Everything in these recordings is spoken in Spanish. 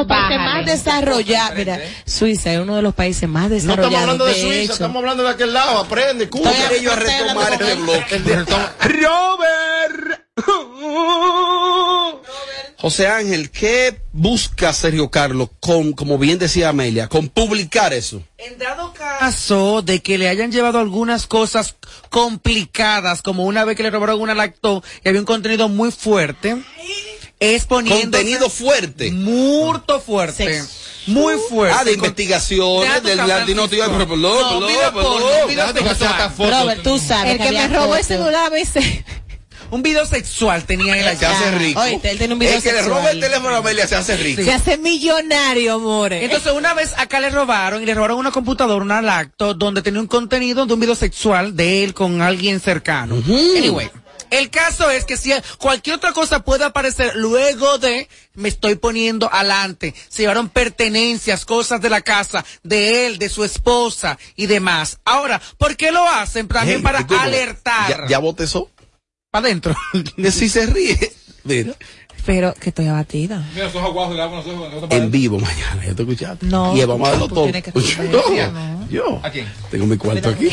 los países más desarrollados. Mira, Suiza es uno de los países más No desarrollados. estamos hablando de, de Suiza, hecho. estamos hablando de aquel lado. Aprende, Cuba. Estoy- Ellos a retomar este bloque. Robert. José Ángel, ¿qué busca Sergio Carlos con, como bien decía Amelia, con publicar eso? En dado caso de que le hayan llevado algunas cosas complicadas, como una vez que le robaron una lacto y había un contenido muy fuerte, es poniendo Contenido fuerte. Murto fuerte. Muy fuerte. Ah, de investigaciones, del latino, tío, perdón, No, perdón. Robert, tú sabes El que me robó el celular a veces. Un video sexual tenía él Se allá. hace rico. Oíste, él tiene un video El que le roba el teléfono a Amelia se hace rico. Se hace millonario, more. Entonces una vez acá le robaron y le robaron una computadora, una lacto, donde tenía un contenido de un video sexual de él con alguien cercano. Anyway. El caso es que si cualquier otra cosa puede aparecer luego de me estoy poniendo adelante. Se llevaron pertenencias, cosas de la casa, de él, de su esposa y demás. Ahora, ¿por qué lo hacen? También Hey, para alertar. ¿Ya, ya botezó? Para adentro. Si se ríe. Mira, Pero que estoy abatida. Mira, aguados le hago nosotros. en vivo mañana, ¿ya te escuchaste? No, Y vamos a tú todo. Yo, ¿A quién? tengo mi cuarto aquí.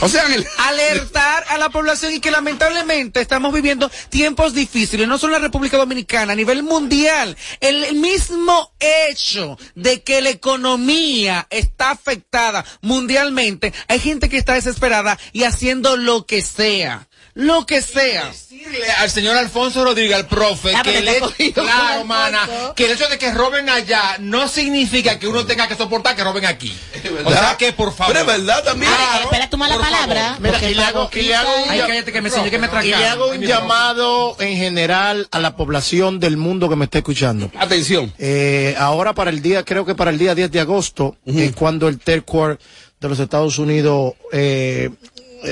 O sea, Ángel, alertar a la población y que lamentablemente estamos viviendo tiempos difíciles, no solo en la República Dominicana, a nivel mundial. El mismo hecho de que la economía está afectada mundialmente, hay gente que está desesperada y haciendo lo que sea. Lo que sea. Decirle al señor Alfonso Rodríguez, al profe, Ah, que el hecho, claro, mana, que el hecho de que roben allá no significa que uno tenga que soportar que roben aquí. O sea que, por favor. pero es verdad también. Espera tu mala palabra. Mira, porque y le hago, y le hago un, Ay, llam- cállate que me enseñó que me y le atracaron. hago un llamado en general a la población del mundo que me está escuchando. Atención. Eh, ahora para el día, creo que para el día 10 de agosto, es cuando el Third Court de los Estados Unidos, eh,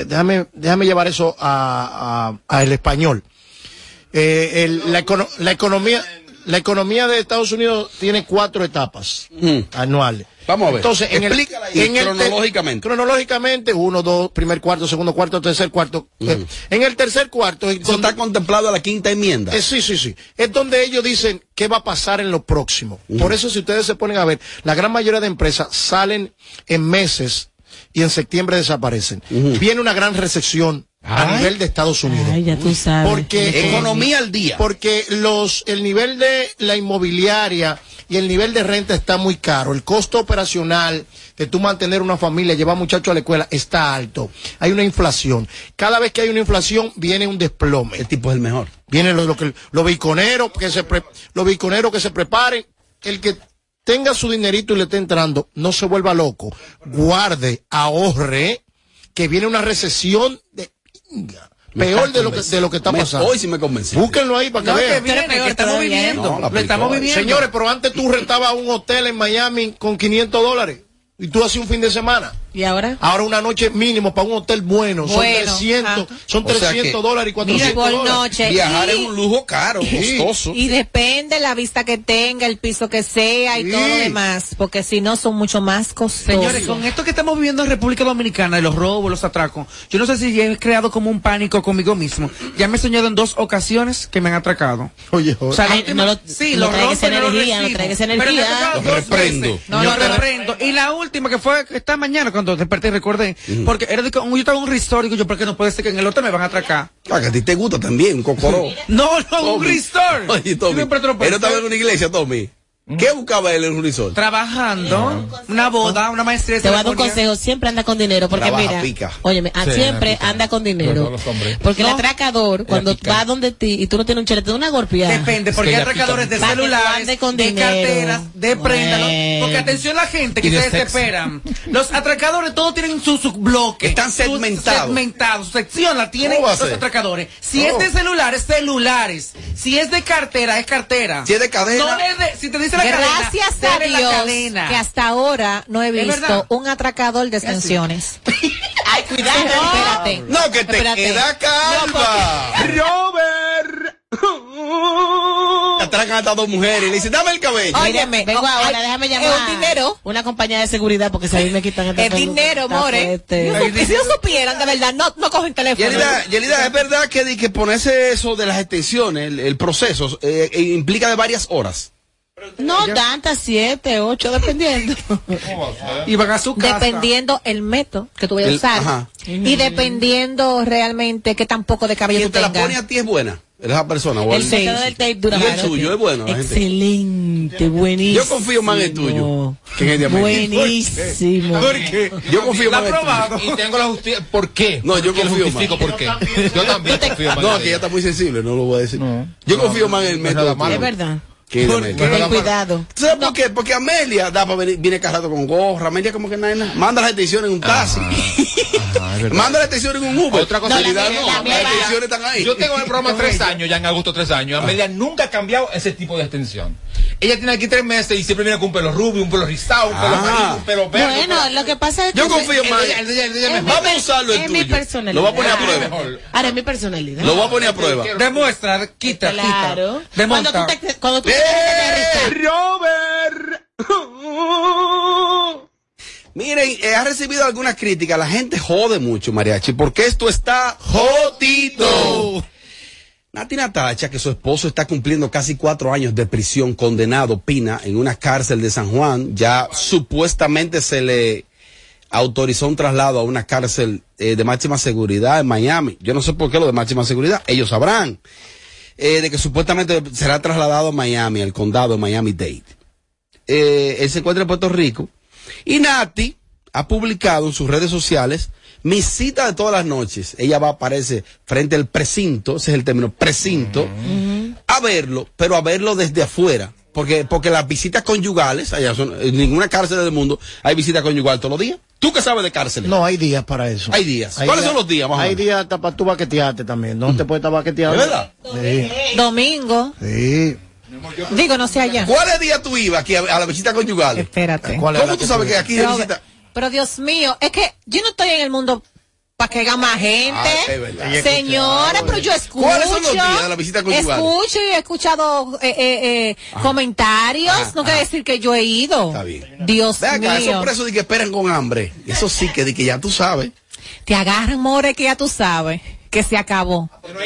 déjame, déjame llevar eso a, a- a el español. Eh, el- la, econo- la economía, la economía de Estados Unidos tiene cuatro etapas anuales. Vamos a ver. Entonces, en el, en cronológicamente. cronológicamente, uno, dos, primer cuarto, segundo cuarto, tercer cuarto. Eh, En el tercer cuarto, es Eso donde- está contemplado a la quinta enmienda. eh, sí, sí, sí. Es donde ellos dicen qué va a pasar en lo próximo. Por eso, si ustedes se ponen a ver, la gran mayoría de empresas salen en meses y en septiembre desaparecen. Viene una gran recesión a nivel de Estados Unidos. Ay, ya tú sabes. Porque Economía al día. porque los el nivel de la inmobiliaria y el nivel de renta está muy caro. El costo operacional de tú mantener una familia, llevar muchachos a la escuela está alto. Hay una inflación. Cada vez que hay una inflación viene un desplome. El tipo es el mejor. Vienen los, los, que- los biconeros que se pre- los biconeros que se preparen. El que tenga su dinerito y le esté entrando, no se vuelva loco. Guarde, ahorre, que viene una recesión de pinga. Peor de lo que de lo que está Me- pasando. Hoy sí me convencí. Búsquenlo ahí para que No, que vean. viene, peor que estamos todavía, ¿eh? viviendo. No, lo estamos viviendo. Señores, pero antes tú rentabas un hotel en Miami con 500 dólares y tú hacías un fin de semana. ¿Y ahora? Ahora una noche mínimo para un hotel bueno, son Bueno, 300, ajá. son O sea 300 que- dólares y 400 por dólares. noche. Viajar y, es un lujo caro, Sí. costoso. y depende la vista que tenga, el piso que sea y Sí. todo lo demás. Porque si no, son mucho más costosos. Señores, con esto que estamos viviendo en República Dominicana, de los robos, los atracos, yo no sé si ya he creado como un pánico conmigo mismo. Ya me he soñado en dos ocasiones que me han atracado. Oye, O sea, la Ay, última- no lo- sí, no lo traigas rompo y no lo energía, no traigas energía. Lo dos reprendo. No, no. reprendo. Y la última que fue esta mañana cuando desperté y recordé, porque era de que un- yo estaba en un resort y digo yo, ¿por qué no puede ser que en el hotel me van a atracar? Ah, que a ti te gusta también, un cocoró. No, no, un Tommy. resort. Oye, Tommy. No estaba en una iglesia, Tommy. ¿Qué buscaba él en un resort? Trabajando, una boda, una maestría Te voy a dar un consejo, siempre anda con dinero, porque Trabaja, mira, pica. óyeme, ah, Sí, siempre pica. anda con dinero. Porque el atracador, cuando va donde ti y tú no tienes un chile, te da una golpeada. Depende, porque que hay atracadores de celulares, de dinero. carteras, de prendas. Porque atención la gente que se desesperan. Los atracadores todos tienen su, su bloque. Están segmentados. segmentados. Su sección la tienen ¿Cómo va a los atracadores. Si Oh. es de celulares, celulares. Si es de cartera, es cartera. Si es de cadena. No le de- si te dice Gracias cadena, a Dios que hasta ahora no he Es visto un atracador de extensiones. Ay, cuidado. Espérate. No, que te Espérate. queda calva. Robert. Te atracan hasta dos mujeres y le dicen, dame el cabello. Óyeme, Vengo oh, ahora, ay, déjame es llamar. un dinero. Una compañía de seguridad, porque si a mí me quitan este Es dinero, more. Si yo supieran de verdad, no, no cogen teléfono. Yelida, Yelida, es verdad que, di que ponerse eso de las extensiones, el, el proceso, eh, eh, implica de varias horas. No tantas, siete, ocho, dependiendo. Y van a su casa. Dependiendo el método que tú vayas a usar. ajá. Y dependiendo realmente qué tan poco de cabello ¿Quién tú te la pone tengas. a ti es buena? ¿Eres esa persona? o El el- del tape dura Y el suyo es bueno, la gente. Excelente, buenísimo. Yo confío más en el tuyo que en el de Amelia. Buenísimo. Yo confío más en el tuyo. y tengo la justicia. ¿Por qué? No, yo confío más. por qué. Yo también confío más. No, que ella está muy sensible, no lo voy a decir. Yo confío más en el método. Es verdad. Que ¿Por qué? Ten cuidado. ¿Tú ¿Sabes por qué? Porque Amelia da para venir, viene cargado con gorra. Amelia como que nada, nada. manda las extensiones en un taxi. Manda las extensiones en un Uber. Otra cosa En realidad que- no, la las extensiones están ahí. Yo tengo el programa tres años, ya en agosto tres años. Amelia nunca ha cambiado ese tipo de extensión. Ella tiene aquí tres meses y siempre viene con un pelo rubio, un pelo rizado, un pelo Ah. amarillo, un pelo verde. Bueno, pelo- lo que pasa es que... Yo confío mi Vamos a usarlo mi tuyo. personalidad. Lo voy a poner a Ah, prueba. Ahora es mi personalidad. Lo voy a poner a prueba. Demuestra, quita, Claro. quita. Cuando tú te, cuando tú te rizar. Robert. Miren, eh, ha recibido algunas críticas. La gente jode mucho, Mariachi, porque esto está jodito. Nati Natacha, que su esposo está cumpliendo casi cuatro años de prisión, condenado, Pina, en una cárcel de San Juan, ya supuestamente se le autorizó un traslado a una cárcel eh, de máxima seguridad en Miami. Yo no sé por qué lo de máxima seguridad, ellos sabrán. Eh, de que supuestamente será trasladado a Miami, al condado de Miami-Dade. Eh, él se encuentra en Puerto Rico. Y Nati ha publicado en sus redes sociales mi cita de todas las noches. Ella va, aparece frente al precinto, ese es el término, precinto, a verlo, pero a verlo desde afuera. Porque, porque las visitas conyugales, allá son, en ninguna cárcel del mundo hay visita conyugal todos los días. ¿Tú qué sabes de cárceles? No, hay días para eso. Hay días. ¿Cuáles son los días, más Hay días hasta para tú baquetearte también. No te puedes estar baqueteando. ¿Es verdad? Sí. Domingo. sí. Digo, no sé allá. ¿Cuáles días tú ibas aquí a, a la visita conyugal? Espérate. ¿Cuál es ¿Cómo tú que sabes que aquí hay Pero, visita? pero Dios mío, es que yo no estoy en el mundo para que haya más gente. Ah, es verdad. Señora, pero yo escucho. ¿Cuáles son los días de la visita conyugal? Escucho y he escuchado eh, eh, eh, comentarios. no quiere decir que yo he ido. Está bien. Dios Ve acá, esos mío. presos de que esperan con hambre. Eso sí que, de que ya tú sabes. Te agarran, more, que ya tú sabes que se acabó. No,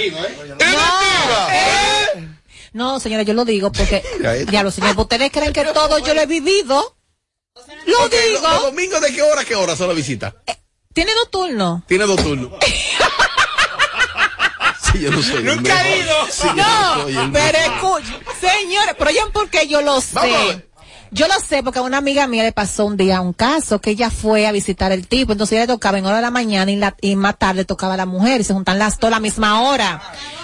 señora, yo lo digo porque, Ahí. ya lo señores, ustedes creen que todo yo lo he vivido. Lo digo. ¿Los, domingos de qué hora a qué hora son las visitas? Tiene dos turnos. Tiene dos turnos. sí, yo no soy Nunca he ido. Sí, No, soy el pero escucha, señores, pero ya porque yo lo Vamos a sé. ver. Yo lo sé porque a una amiga mía le pasó un día un caso que ella fue a visitar el tipo, entonces ella le tocaba en hora de la mañana y, la- y más tarde tocaba a la mujer y se juntan las dos a la misma hora.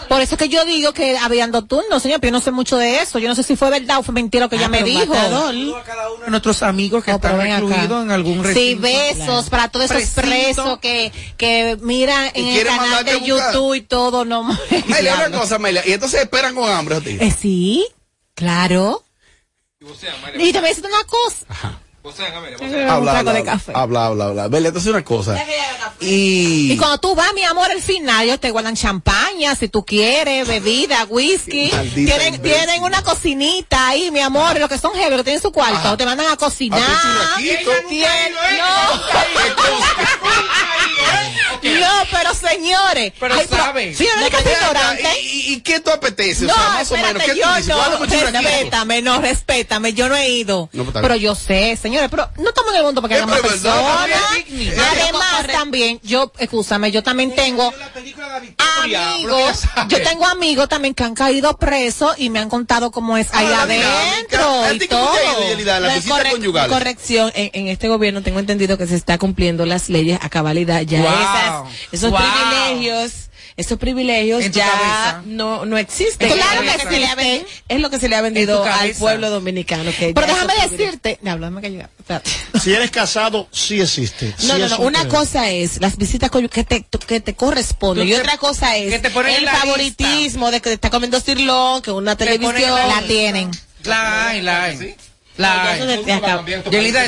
Por eso es que yo digo que habían dos turnos, señor, pero yo no sé mucho de eso. Yo no sé si fue verdad o fue mentira lo que Ah, ella me dijo. a cada uno de nuestros amigos que pero están recluidos en algún Sí, recinto. besos para todos esos Precinto. presos que, que miran en el canal de. YouTube y todo, no. Amelia, una cosa, Amelia. Y entonces esperan con hambre a ti. Eh, sí, claro. Y te voy a decir una cosa. Habla, un trago habla, de café. habla, habla, habla. Entonces una cosa. Y... Y cuando tú vas, mi amor, al final, ellos te guardan champaña, si tú quieres, bebida, whisky. Tienen, tienen una cocinita ahí, mi amor, los que son heavy, que tienen su cuarto, te mandan a cocinar. A no, no, pero señores. Pero ay, sabe. Señores, ¿de qué Ven acá, restaurante? ¿Y, y, y qué tú apetece? No, o sea, más o menos. espérate, ¿Qué tú yo dices? no, respétame, no, respétame, yo no he ido. No, pues, pero yo sé, señores, pero no estamos en el mundo para que verdad, personas. Además, también, yo, escúchame, yo también tengo amigos, yo tengo amigos también que han caído presos y me han contado cómo es ahí Ah, adentro dinámica. ¿A y todo. No? Corrección, en, en este gobierno tengo entendido que se está cumpliendo las leyes a cabalidad. Ya Esos Wow. privilegios, esos privilegios ya cabeza. no, no existen. Claro es que lo se le ha existen. vendi- es lo que se le ha vendido al pueblo dominicano. Que Pero déjame decirte, no, háblame que yo- espérate. Si eres casado, sí existe. No, Sí no, no. un Una cosa es las visitas que te, que te corresponden. Y otra cosa es que te ponen en el la favoritismo de que te está comiendo sirlón, que una televisión. la- La tienen. La hay, la hay. La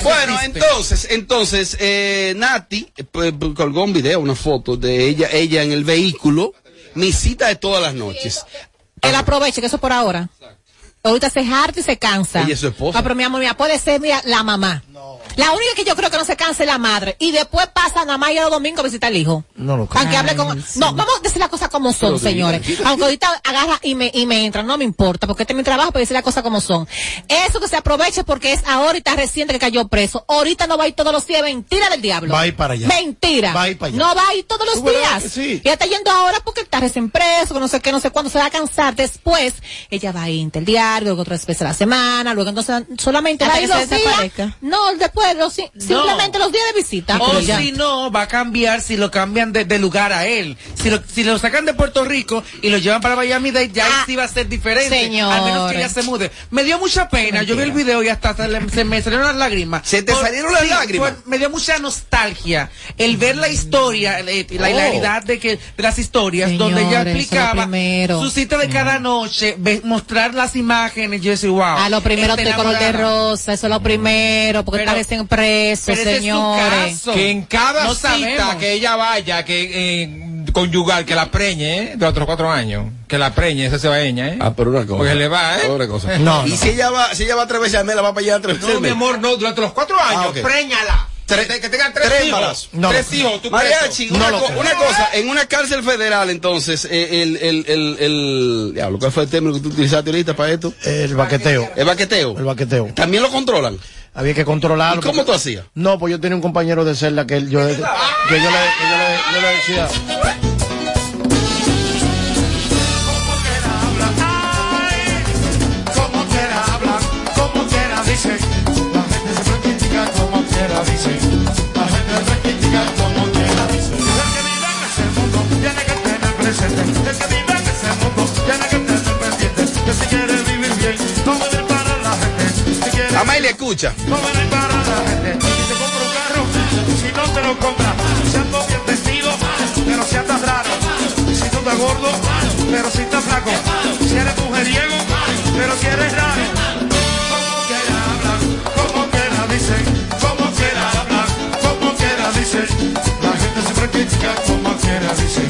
Bueno, entonces, entonces, eh, Nati eh, pues, colgó un video, una foto de ella, ella en el vehículo, mi cita de todas las noches. Él aproveche que eso por ahora. Ahorita se harta y se cansa. Ella es su esposa. Ah, pero mi amor, mira, puede ser, mira, la mamá. No, La única que yo creo que no se canse es la madre. Y después pasa nada más ir los domingos a visitar al hijo. No lo creo. Aunque hable con. Sí. No, vamos a decir las cosas como son, Pero señores. Aunque ahorita agarra y me, y me entra, no me importa, porque este es mi trabajo para decir las cosas como son. Eso que se aproveche porque es ahorita reciente que cayó preso. Ahorita no va a ir todos los días. Mentira del diablo. Va a ir para allá. Mentira. Va a ir para allá. No va a ir todos los ¿Tú verdad días. sí? Y está yendo ahora porque está recién preso, que no sé qué, no sé cuándo se va a cansar. Después, ella va a ir el diario, luego otras veces a la semana, luego entonces solamente se los días. desaparezca. No, después, los, si- simplemente los días de visita. O si no, va a cambiar si lo cambian de, de lugar a él. Si lo, si lo sacan de Puerto Rico y lo llevan para Miami Dade, ya ahí Ah, sí va a ser diferente. señores. Al menos que ella se mude. Me dio mucha pena. Yo vi el video y hasta se, le- se me salieron las lágrimas. ¿Se te salieron las lágrimas? me dio mucha nostalgia el ver la historia, eh, la Oh. hilaridad de que de las historias donde ella Señores, es lo explicaba su cita de cada noche, ve- mostrar las imágenes. Yo decía, wow. A lo primero está de color de rosa, eso es lo primero, porque Pero- está recién preso, Pero ese es su señores. Que en cada No cita sabemos. que ella vaya, que eh, conyugal, que la preñe, ¿eh? De otros cuatro años. Que la preñe, esa se va ella, ¿eh? Ah, pero una cosa. Porque le va, ¿eh? Otra cosa. No, Y si ella va, si ella va tres veces al mes, la va para allá tres veces No, mi amor, no, durante los cuatro años, Ah, ok. préñala. Tres- que, tengan tres, tres hijos. No tres hijos, tú Mariachi, preso. una, No lo co- creo. una cosa, en una cárcel federal, entonces, eh, el, el, el, el, diablo, ¿cuál fue el término que tú utilizaste ahorita para esto? El baqueteo. El baqueteo. El baqueteo. También lo controlan. Había que controlarlo. ¿Y cómo porque- tú hacías? No, pues yo tenía un compañero de celda que él, yo, que yo le, que yo le, yo le decía. Amalia, escucha. no vivir para la gente. Si te compra un carro, si no te lo compra, si ando bien vestido, pero si andas raro. Si no estás gordo, pero si estás flaco. Si eres mujeriego, pero si eres raro. Como quiera hablar, como quiera dicen, como quiera hablar, como quiera dicen. La gente siempre critica como quiera dicen.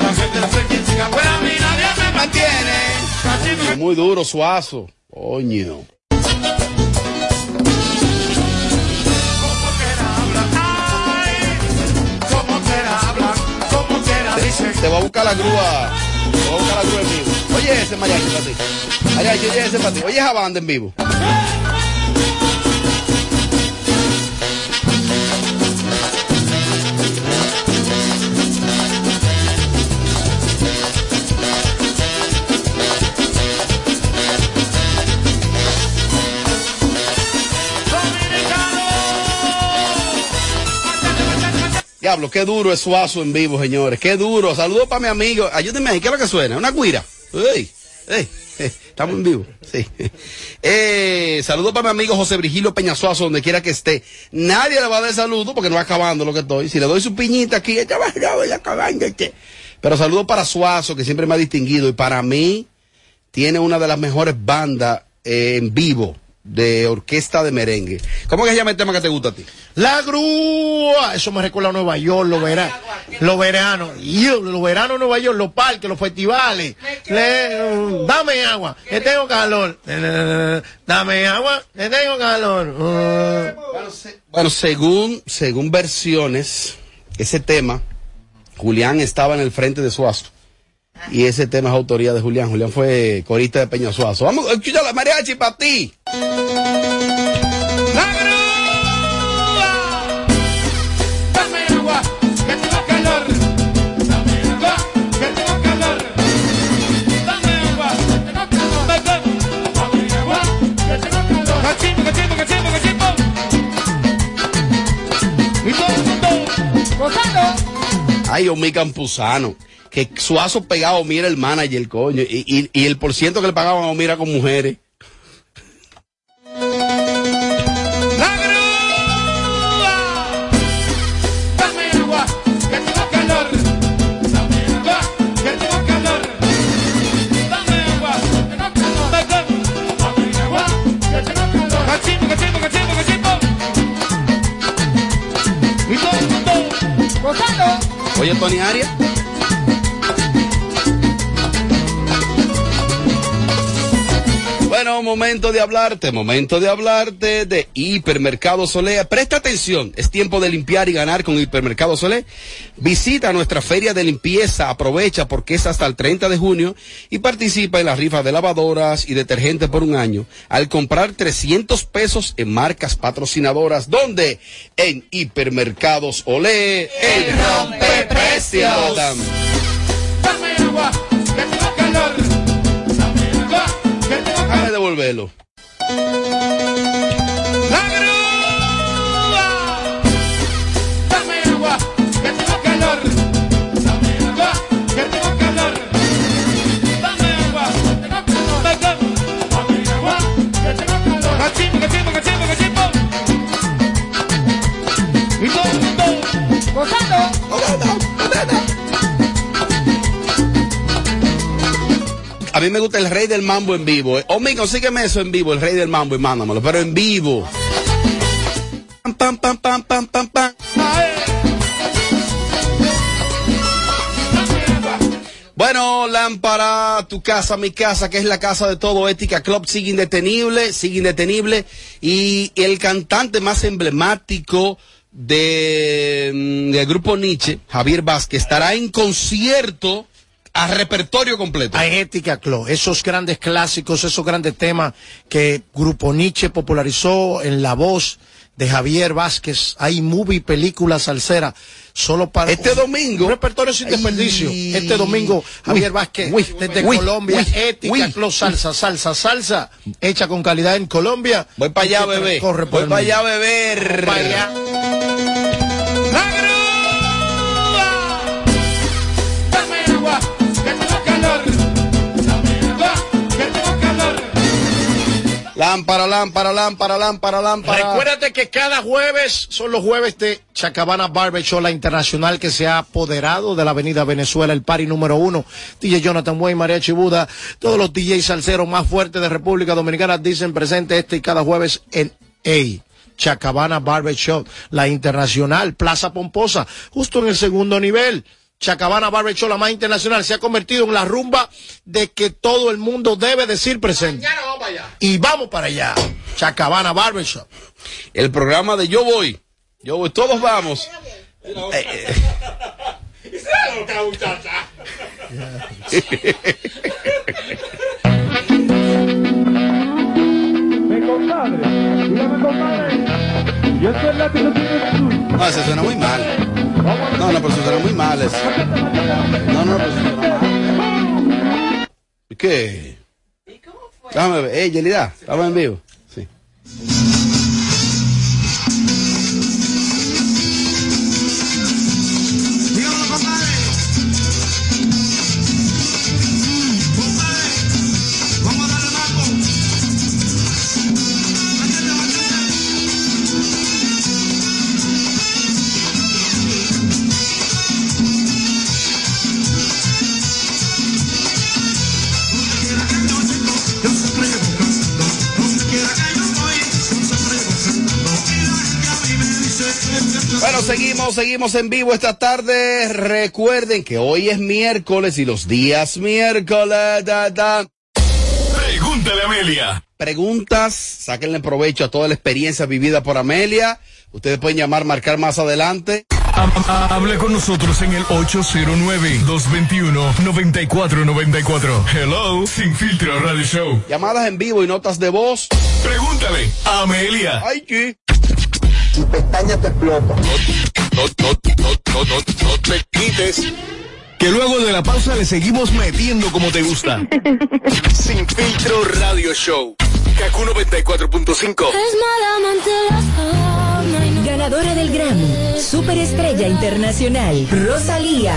La gente siempre critica, pues a mí nadie me mantiene. Me Muy duro, suazo. Coño. Dicen. Te va a buscar la grúa. Te va a buscar la grúa en vivo. Oye ese mariachi para ti. Oye ese para ti. Oye esa banda en vivo. Diablo, qué duro es Suazo en vivo, señores. Qué duro. Saludos para mi amigo. Ayúdenme ahí. ¿Qué es lo que suena? Una guira. Ey, ey, eh, estamos en vivo. Sí. Eh, saludos para mi amigo José Virgilio Peñasuazo, donde quiera que esté. Nadie le va a dar saludo porque no va acabando lo que estoy. Si le doy su piñita aquí, ella va ya voy acabando. Pero saludos para Suazo, que siempre me ha distinguido. Y para mí, tiene una de las mejores bandas eh, en vivo de orquesta de merengue. ¿Cómo que se llama el tema que te gusta a ti? La grúa. Eso me recuerda a Nueva York, los veranos. Los veranos. Yo, Los veranos Nueva York, los parques, los festivales. Le- dame agua, que tengo calor. Dame agua, que tengo calor. Bueno, según, según versiones, ese tema, Julián estaba en el frente de Suazo. Y ese tema es autoría de Julián. Julián fue corista de Peña Suazo. Vamos, escucha la mariachi para ti. Ay, Omi Campuzano. Que Suazo pegado a Omir el manager, coño. Y, y, y el por ciento que le pagaban a Omir era con mujeres. Oye, Tony Arias. Momento de hablarte, momento de hablarte de Hipermercado Solé. Presta atención, es tiempo de limpiar y ganar con Hipermercado Solé. Visita nuestra feria de limpieza, aprovecha porque es hasta el 30 de junio y participa en la rifa de lavadoras y detergentes por un año al comprar 300 pesos en marcas patrocinadoras. ¿Dónde? En Hipermercados Olé, el rompe precios. Dame agua, calor. Mí me gusta el rey del mambo en vivo. Eh. Omigo, sígueme eso en vivo, el rey del mambo y mándamelo, pero en vivo. Pam, pam, pam. Bueno, lámpara, tu casa, mi casa, que es la casa de todo Ética Club, sigue indetenible, sigue indetenible. Y el cantante más emblemático de, mm, del grupo Nietzsche, Javier Vázquez, estará en concierto a repertorio completo. a Ética Club, esos grandes clásicos, esos grandes temas que Grupo Nietzsche popularizó en la voz de Javier Vázquez. Hay movie, película salsera, solo para Este un- domingo- Un repertorio sin Ay. desperdicio. Este domingo, Javier Vázquez, uy, desde uy, Colombia, Ética. Club, salsa, salsa, salsa, hecha con calidad en Colombia. Voy para allá, bebé. Corre Voy para allá, beber. Pa' allá. Lámpara, lámpara, lámpara, lámpara, lámpara. Recuérdate que cada jueves son los jueves de Chacabana Barbershop, la internacional que se ha apoderado de la avenida Venezuela, el party número uno. DJ Jonathan Way, María Chibuda, todos los DJ salseros más fuertes de República Dominicana dicen presente este y cada jueves en A. Chacabana Barbershop, la internacional, Plaza Pomposa, justo en el segundo nivel. Chacabana Barbershop, la más internacional, se ha convertido en la rumba de que todo el mundo debe decir presente. Y vamos para allá. Chacabana Barbershop. El programa de Yo Voy. Yo Voy, todos vamos. Eh, eh. Mi compadre, dígame compadre. Yo soy latino No, eso suena muy mal. No, no, pero eso suena muy mal. eso. No, no, pero eso suena mal. ¿Qué? Déjame ver. Ey, Yelida, estamos en vivo. Sí. Bueno, seguimos, seguimos en vivo esta tarde. Recuerden que hoy es miércoles y los días miércoles. Da, da. Pregúntale a Amelia. Preguntas, sáquenle provecho a toda la experiencia vivida por Amelia. Ustedes pueden llamar, marcar más adelante. Hable con nosotros en el 809-221-9494. Hello, Sin Filtro Radio Show. Llamadas en vivo y notas de voz. Pregúntale a Amelia. Ay, ¿qué? No, no, no, no, no, no te quites. Que luego de la pausa le seguimos metiendo como te gusta. Sin Filtro Radio Show. Kaku 94.5. Ganadora del Grammy, Superestrella Internacional, Rosalía.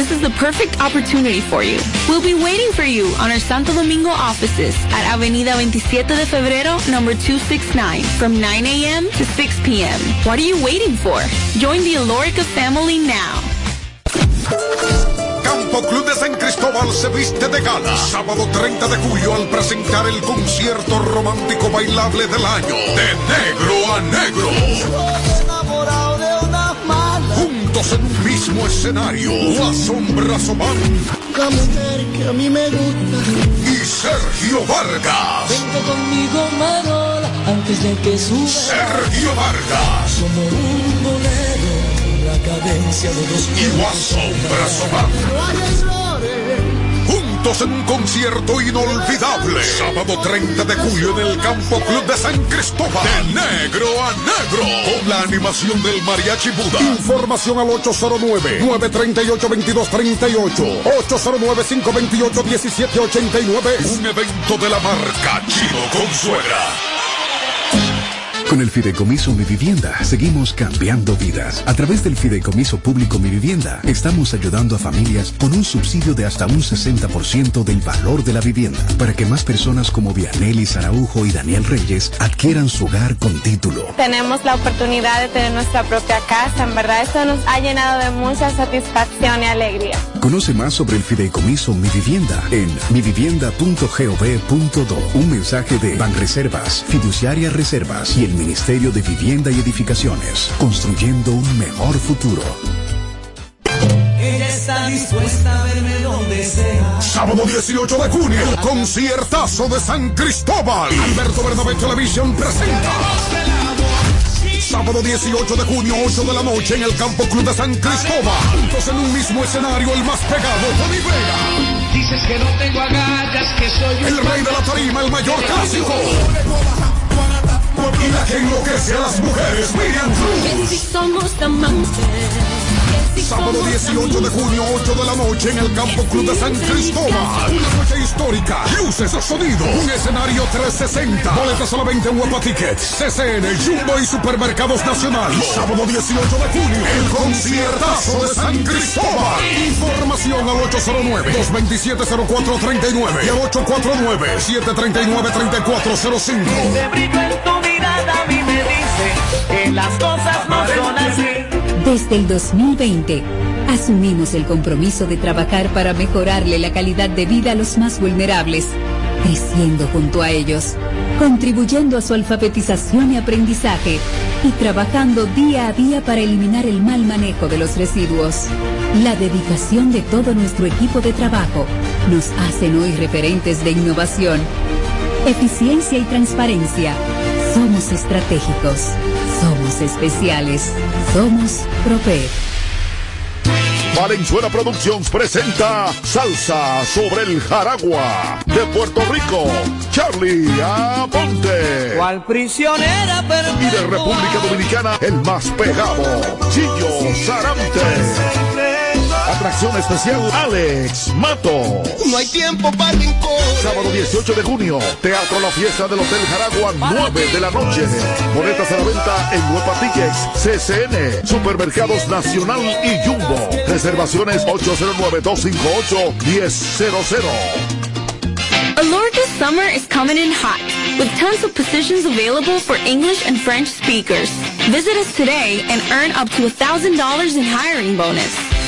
This is the perfect opportunity for you. We'll be waiting for you on our Santo Domingo offices at Avenida 27 de Febrero, number 269, from 9 a.m. to 6 p.m. What are you waiting for? Join the Alorica family now. Campo Club de San Cristóbal se viste de gala. Sábado 30 de julio al presentar el concierto romántico bailable del año. De negro a negro. Juntos en un mismo escenario. La sombra Soman La mujer que a mí me gusta. y Sergio Vargas. Vente conmigo, Marola, antes de que suba. Sergio Vargas. Como un bolero, la cadencia de los Y la sombra. Juntos en un concierto inolvidable. Sábado 30 de julio en el Campo Club de San Cristóbal. De negro a negro. Con la animación del Mariachi Buda. Información al 809-938-2238. 809-528-1789. Un evento de la marca Chino Consuegra. Con el Fideicomiso Mi Vivienda seguimos cambiando vidas. A través del Fideicomiso Público Mi Vivienda estamos ayudando a familias con un subsidio de hasta un 60% del valor de la vivienda para que más personas como Vianelli Saraujo y Daniel Reyes adquieran su hogar con título. Tenemos la oportunidad de tener nuestra propia casa. En verdad, esto nos ha llenado de mucha satisfacción y alegría. Conoce más sobre el Fideicomiso Mi Vivienda en mivivienda.gov.do. Un mensaje de Banreservas, Fiduciaria Reservas y el Ministerio de Vivienda y Edificaciones, construyendo un mejor futuro. Ella está dispuesta a verme donde sea. Sábado 18 de junio, el conciertazo de San Cristóbal. Alberto Bernabé Television presenta. Sábado 18 de junio, 8 de la noche, en el Campo Club de San Cristóbal. Juntos en un mismo escenario, el más pegado, Tony Vega. Dices que no tengo agallas, que soy un El rey de la tarima, el mayor clásico. Y la que enloquece a las mujeres, Miriam Cruz. somos amantes. Sábado 18 de junio, 8 de la noche en el Campo Club de San Cristóbal. Una noche histórica. Luces, sonido. Un escenario 360. Boletas a la venta en Guapa Tickets. CCN, Jumbo y Supermercados Nacional. Sábado 18 de junio. El conciertazo de San Cristóbal. Información al 809-227-0439 y al 849-739-3405. Las cosas no son así. Desde el 2020, asumimos el compromiso de trabajar para mejorarle la calidad de vida a los más vulnerables, creciendo junto a ellos, contribuyendo a su alfabetización y aprendizaje y trabajando día a día para eliminar el mal manejo de los residuos. La dedicación de todo nuestro equipo de trabajo nos hacen hoy referentes de innovación, eficiencia y transparencia. Somos estratégicos, somos especiales, somos Proper. Valenzuela Productions presenta Salsa sobre el Jaragua de Puerto Rico. Charlie Aponte. Cual prisionera Y de República Dominicana, el más pegado, Chillo Sarante. Atracción especial, Alex Mato. No hay tiempo para rincón. Sábado 18 de junio, Teatro La Fiesta del Hotel Jaragua, 9 de la noche. Boletas a la venta en Huepa Tickets, CCN, Supermercados Nacional y Jumbo. Reservaciones 809-258-1000. Allure this summer is coming in hot, with tons of positions available for English and French speakers. Visit us today and earn up to $1,000 in hiring bonus.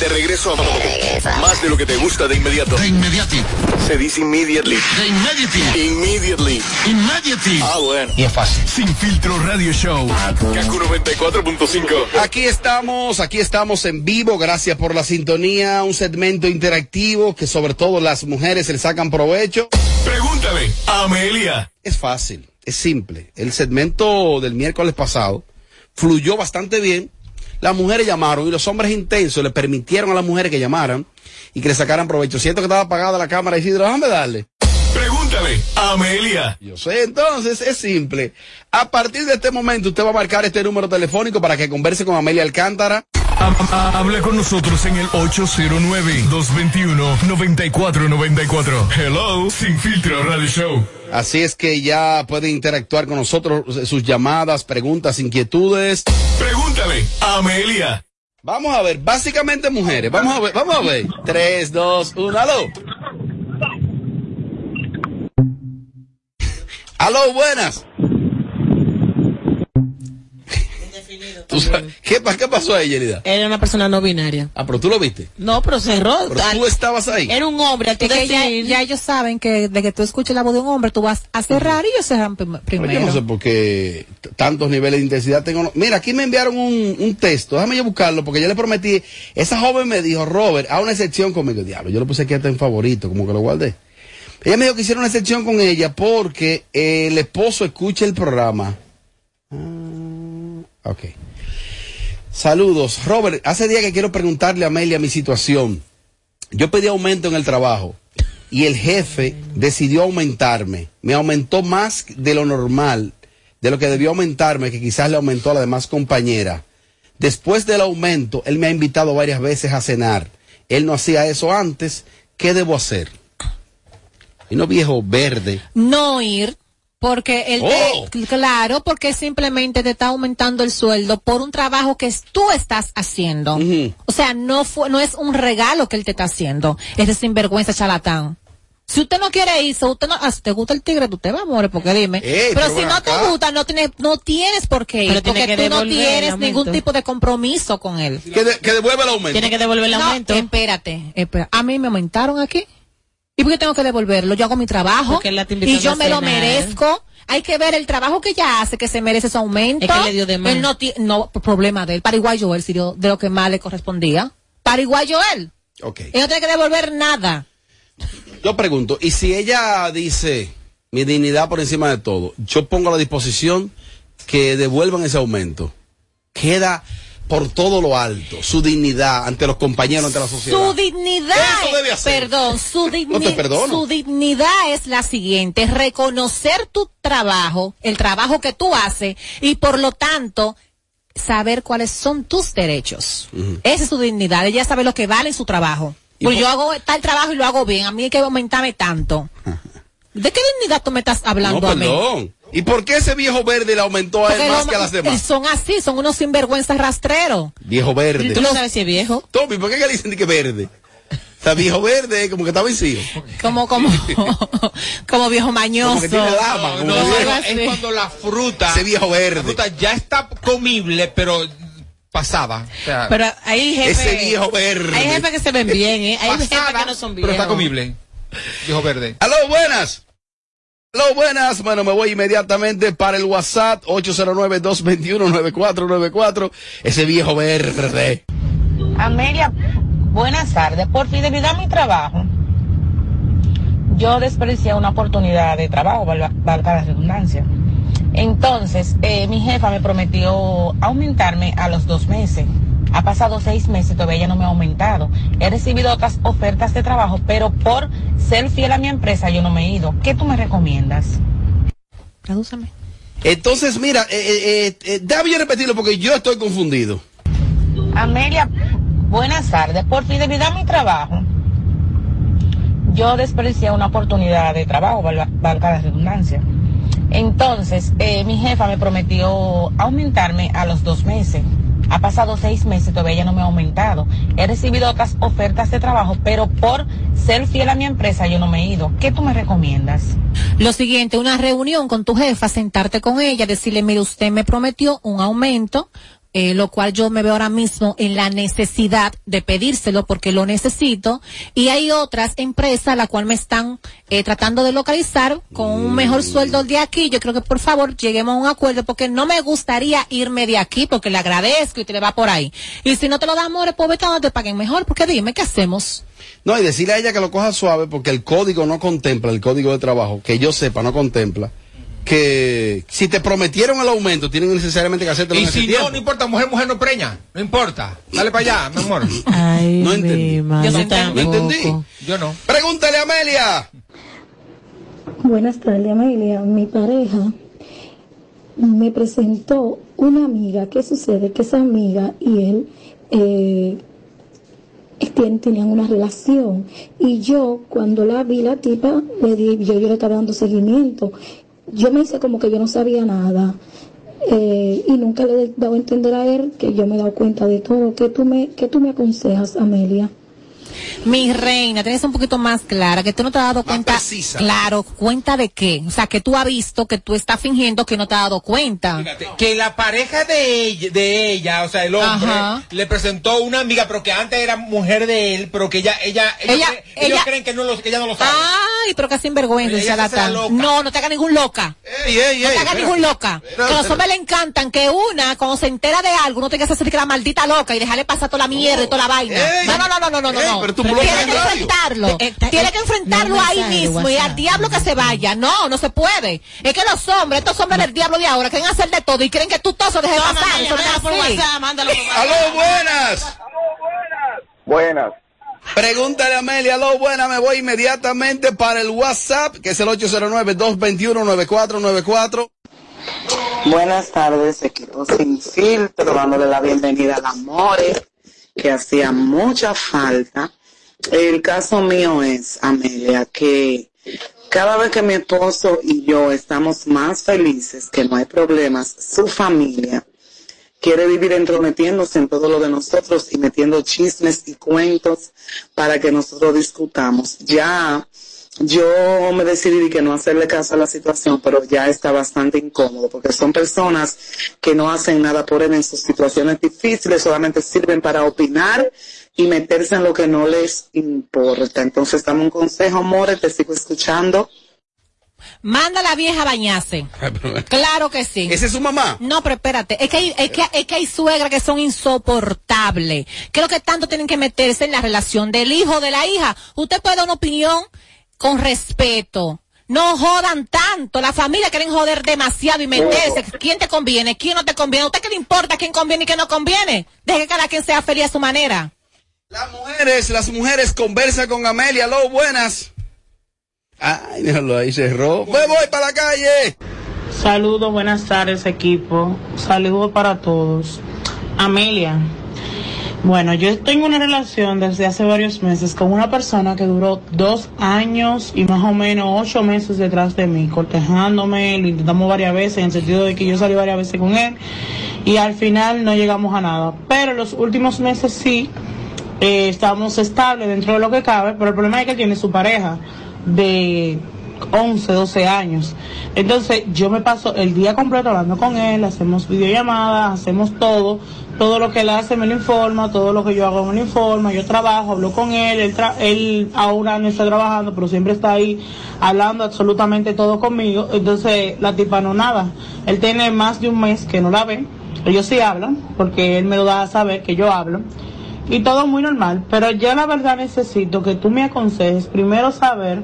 De regreso a más de lo que te gusta de inmediato. De inmediati. Se dice immediately. De inmediati. Immediately. Immediately. Ah, bueno. Y es fácil. Sin filtro radio show. Kaku 94.5. Aquí estamos, aquí estamos en vivo, gracias por la sintonía, un segmento interactivo que sobre todo las mujeres se le sacan provecho. Pregúntale a Amelia. Es fácil, es simple. El segmento del miércoles pasado fluyó bastante bien. Las mujeres llamaron y los hombres intensos le permitieron a las mujeres que llamaran y que le sacaran provecho. Siento que estaba apagada la cámara y Isidro, déjame darle. Pregúntale Amelia. Yo sé, entonces es simple. A partir de este momento usted va a marcar este número telefónico para que converse con Amelia Alcántara. Habla con nosotros en el 809-221-9494. Hello, Sin Filtro Radio Show. Así es que ya puede interactuar con nosotros, sus llamadas, preguntas, inquietudes. Pregúntale a Amelia. Vamos a ver, básicamente mujeres. Vamos a ver, vamos a ver. Tres, dos, uno, aló. Aló, buenas. Tú sabes- ¿Qué, ¿Qué pasó ahí, Yerida? Era una persona no binaria. Ah, pero tú lo viste. No, pero cerró. Pero tú estabas ahí. Era un hombre. Es que ya, ya ellos saben que de que tú escuches la voz de un hombre, tú vas a cerrar y ellos cerran prim- Pero primero. yo no sé por qué tantos niveles de intensidad tengo. Mira, aquí me enviaron un, un texto. Déjame yo buscarlo porque yo le prometí. Esa joven me dijo, Robert, haz una excepción conmigo. Diablo, yo lo puse aquí hasta en favorito, como que lo guardé. Ella me dijo que hiciera una excepción con ella porque eh, el esposo escucha el programa. Ah, ok. Saludos. Robert, hace día que quiero preguntarle a Amelia mi situación. Yo pedí aumento en el trabajo y el jefe decidió aumentarme. Me aumentó más de lo normal, de lo que debió aumentarme, que quizás le aumentó a la demás compañera. Después del aumento, él me ha invitado varias veces a cenar. Él no hacía eso antes. ¿Qué debo hacer? Y no viejo verde. No ir, porque él Oh. te, claro, porque simplemente te está aumentando el sueldo por un trabajo que tú estás haciendo. O sea, no fue, no es un regalo que él te está haciendo. Es de sinvergüenza charlatán. Si usted no quiere ir, si usted no, ah, si te gusta el tigre, tú te vas, amor, porque dime. Ey, pero pero si no acá. te gusta, no tienes, no tienes por qué ir, porque que tú no tienes ningún tipo de compromiso con él. Que, de- que devuelva el aumento. Tiene que devolver el No, aumento. espérate, espera. A mí me aumentaron aquí. ¿Y por qué tengo que devolverlo? Yo hago mi trabajo y yo me lo merezco. Hay que ver el trabajo que ella hace, que se merece su aumento. Es que le dio de más. Él no tiene, no, problema de él. Paraguayo él, si dio de lo que más le correspondía. Paraguayo él. Ok. Él no tiene que devolver nada. Yo pregunto, ¿y si ella dice mi dignidad por encima de todo, yo pongo a la disposición que devuelvan ese aumento? Queda por todo lo alto, su dignidad ante los compañeros, ante la sociedad. Su dignidad, Eso debe hacer. perdón, su, digni- No su dignidad es la siguiente, reconocer tu trabajo, el trabajo que tú haces y por lo tanto saber cuáles son tus derechos. Esa es su dignidad, ella sabe lo que vale en su trabajo. ¿Y Pues por- yo hago tal trabajo y lo hago bien, a mí hay que aumentarme tanto. ¿De qué dignidad tú me estás hablando No, a mí? perdón. ¿Y por qué ese viejo verde le aumentó a él Porque más lo- que a las demás? Son así, son unos sinvergüenzas rastreros. Viejo verde. Tú no sabes si es viejo. Tommy, ¿por qué le dicen que verde? O sea, viejo verde, como que está vencido. Como, como, como viejo mañoso. Como que tiene dama, como No, que no, viejo- no, es cuando la fruta, Ese viejo verde. la fruta ya está comible, pero. O sea, Pero hay jefes. Ese viejo verde. Hay jefes que se ven bien, ¿eh? Hay jefes pasada, que no son pero viejos. está comible. Viejo verde. Aló, buenas. Hello, buenas. Bueno, me voy inmediatamente para el WhatsApp 809-221-9494. Ese viejo verde. Amelia, buenas tardes. Por fidelidad a mi trabajo, yo desperdicié una oportunidad de trabajo, valga la redundancia. Entonces, eh, mi jefa me prometió aumentarme a los dos meses. Ha pasado seis meses y todavía no me ha aumentado. He recibido otras ofertas de trabajo, pero por ser fiel a mi empresa yo no me he ido. ¿Qué tú me recomiendas? Tradúceme. Entonces, mira, eh, eh, eh, eh, déjame yo repetirlo porque yo estoy confundido. Amelia, buenas tardes. Por fidelidad a mi trabajo, yo desperdicié una oportunidad de trabajo, valga, valga la redundancia. Entonces, eh, mi jefa me prometió aumentarme a los dos meses. Ha pasado seis meses todavía no me ha aumentado. He recibido otras ofertas de trabajo, pero por ser fiel a mi empresa yo no me he ido. ¿Qué tú me recomiendas? Lo siguiente, una reunión con tu jefa, sentarte con ella, decirle, mire, usted me prometió un aumento, eh, lo cual yo me veo ahora mismo en la necesidad de pedírselo porque lo necesito. Y hay otras empresas la cual me están eh, tratando de localizar con un mejor sueldo de aquí. Yo creo que por favor lleguemos a un acuerdo porque no me gustaría irme de aquí porque le agradezco y te le va por ahí. Y si no te lo da amores, pues vete donde te paguen mejor porque dime, ¿qué hacemos? No, y decirle a ella que lo coja suave porque el código no contempla, el código de trabajo, que yo sepa, no contempla que si te prometieron el aumento, tienen necesariamente que hacértelo Y si tiempo. no, no importa, mujer, mujer no preña. No importa. Dale para allá, mi amor. Ay, No entendí. Yo no entendí. No entendí. Yo no. Pregúntale a Amelia. Buenas tardes, Amelia. Mi pareja me presentó una amiga. ¿Qué sucede? Que esa amiga y él eh, tenían una relación. Y yo, cuando la vi, la tipa, le di, yo, yo le estaba dando seguimiento. Yo me hice como que yo no sabía nada. Eh, y nunca le he dado a entender a él que yo me he dado cuenta de todo. ¿Qué tú me, qué tú me aconsejas, Amelia? Mi reina, tienes un poquito más clara, que tú no te has dado cuenta. Claro, cuenta de qué. O sea, que tú has visto que tú estás fingiendo que no te has dado cuenta. Que la pareja de ella, de ella, o sea, el hombre, Ajá. le presentó una amiga, pero que antes era mujer de él, pero que ella, ella, ellos, Ella- creen, ellos ella- creen que, no lo, que ella no lo sabe. Ay, pero que sinvergüenza, Ella se. No, no te hagas ningún loca. Ey, ey, no te ey, espera. ningún loca. Espera, que a los hombres le encantan que una, cuando se entera de algo, no tenga que hacerse que la maldita loca y dejarle pasar toda la mierda y toda la vaina. No, no, no, no, no, no, no. Pero tú Tiene bloqueas que el radio. enfrentarlo. Eh, eh, Tiene eh, que enfrentarlo no, ahí mensaje de mismo y al diablo que se vaya. No, no se puede. Es que los hombres, estos hombres del diablo de ahora, quieren hacer de todo y creen que tú todo se deje pasar. No es así. Aló, buenas. Buenas. Pregúntale a Amelia, aló, buenas, me voy inmediatamente para el WhatsApp, que es el 809-221-9494. Buenas tardes, equipo sin filtro, dándole la bienvenida al Amore, que hacía mucha falta. El caso mío es, Amelia, que cada vez que mi esposo y yo estamos más felices, que no hay problemas, su familia quiere vivir entrometiéndose en todo lo de nosotros y metiendo chismes y cuentos para que nosotros discutamos. Ya yo me decidí que no hacerle caso a la situación, pero ya está bastante incómodo porque son personas que no hacen nada por él en sus situaciones difíciles, solamente sirven para opinar y meterse en lo que no les importa. Entonces, dame un consejo, More, te sigo escuchando. Manda a la vieja a bañarse. Claro que sí. ¿Esa es su mamá? No, pero espérate, es que hay, es que, es que hay suegras que son insoportables. Creo que tanto tienen que meterse en la relación del hijo o de la hija. Usted puede dar una opinión con respeto. No jodan tanto. La familia quieren joder demasiado y meterse. ¿Quién te conviene? ¿Quién no te conviene? ¿A usted qué le importa quién conviene y quién no conviene? Deje que cada quien sea feliz a su manera. Mujeres, las mujeres conversan con Amelia, aló, buenas. Ay, déjalo ahí, cerró. Me voy para la calle. Saludos, buenas tardes equipo. Saludos para todos. Amelia. Bueno, yo tengo una relación desde hace varios meses con una persona que duró dos años y más o menos ocho meses detrás de mí, cortejándome, lo intentamos varias veces en el sentido de que yo salí varias veces con él y al final no llegamos a nada. Pero los últimos meses sí, eh, estábamos estables dentro de lo que cabe, pero el problema es que él tiene su pareja de 11, 12 años. Entonces yo me paso el día completo hablando con él, hacemos videollamadas, hacemos todo, todo lo que él hace me lo informa, todo lo que yo hago me lo informa, yo trabajo, hablo con él, él, tra- él ahora no está trabajando, pero siempre está ahí hablando absolutamente todo conmigo. Entonces la tipa no nada. Él tiene más de un mes que no la ve. Ellos sí hablan, porque él me lo da a saber que yo hablo. Y todo muy normal, pero yo la verdad necesito que tú me aconsejes primero saber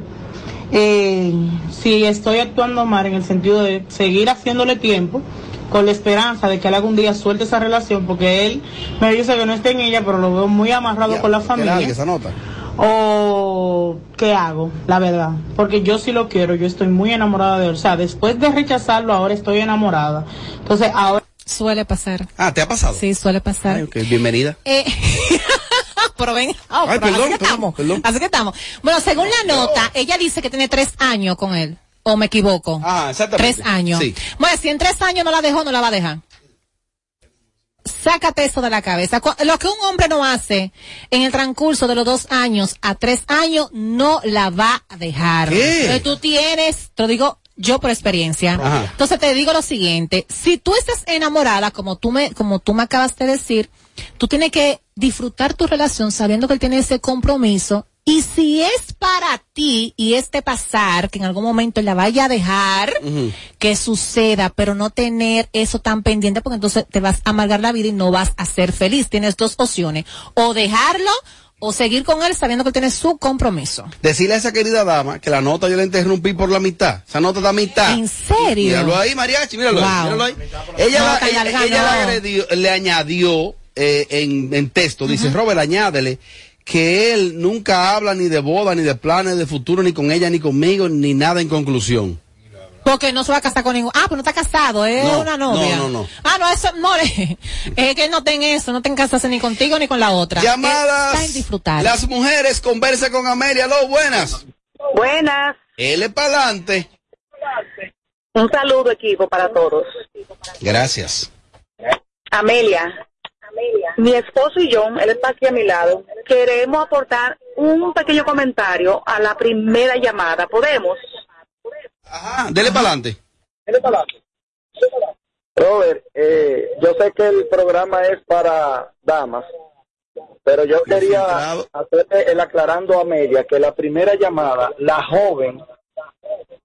eh, si estoy actuando mal en el sentido de seguir haciéndole tiempo con la esperanza de que él algún día suelte esa relación porque él me dice que no está en ella pero lo veo muy amarrado con la Que familia esa nota. o qué hago la verdad porque yo sí lo quiero yo estoy muy enamorada de él o sea después de rechazarlo ahora estoy enamorada entonces ahora Suele pasar. Ah, ¿te ha pasado? Sí, suele pasar. Ay, bienvenida. Eh, pero ven, oh, Ay, pero perdón, así que perdón, estamos. perdón. Así que estamos. Bueno, según la nota, ella dice que tiene tres años con él. ¿O me equivoco? Ah, exactamente. Tres años. Sí. Bueno, si en tres años no la dejó, no la va a dejar. Sácate eso de la cabeza. Lo que un hombre no hace en el transcurso de los dos años a tres años, no la va a dejar. ¿Qué? Entonces, tú tienes, te lo digo yo por experiencia. Ajá. Entonces te digo lo siguiente, si tú estás enamorada, como tú me, como tú me acabas de decir, tú tienes que disfrutar tu relación sabiendo que él tiene ese compromiso y si es para ti y este pasar, que en algún momento la vaya a dejar, que suceda, pero no tener eso tan pendiente porque entonces te vas a amargar la vida y no vas a ser feliz. Tienes dos opciones, o dejarlo o seguir con él sabiendo que él tiene su compromiso. Decirle a esa querida dama que la nota yo la interrumpí por la mitad. Esa nota está a mitad. ¿En serio? Míralo ahí, mariachi, míralo ahí, míralo ahí. Ella, No, la- ella, ella le, agredió- le añadió eh, en, en texto, dice, Robert, añádele que él nunca habla ni de boda, ni de planes de futuro, ni con ella, ni conmigo, ni nada en conclusión. Porque no se va a casar con ningún. Ah, pues no está casado, es No, una novia. no, no, no. Ah, no, eso no es que no ten eso, no te casarse ni contigo ni con la otra. Llamadas. Está en disfrutar. Las mujeres, conversa con Amelia. Aló, buenas. Buenas. Él es para adelante. Un saludo equipo para todos. Gracias. Amelia, mi esposo y yo, él está aquí a mi lado, queremos aportar un pequeño comentario a la primera llamada. ¿Podemos? Ah, dele para adelante. Robert, eh, yo sé que el programa es para damas, pero yo quería hacerle el aclarando a media que la primera llamada, la joven,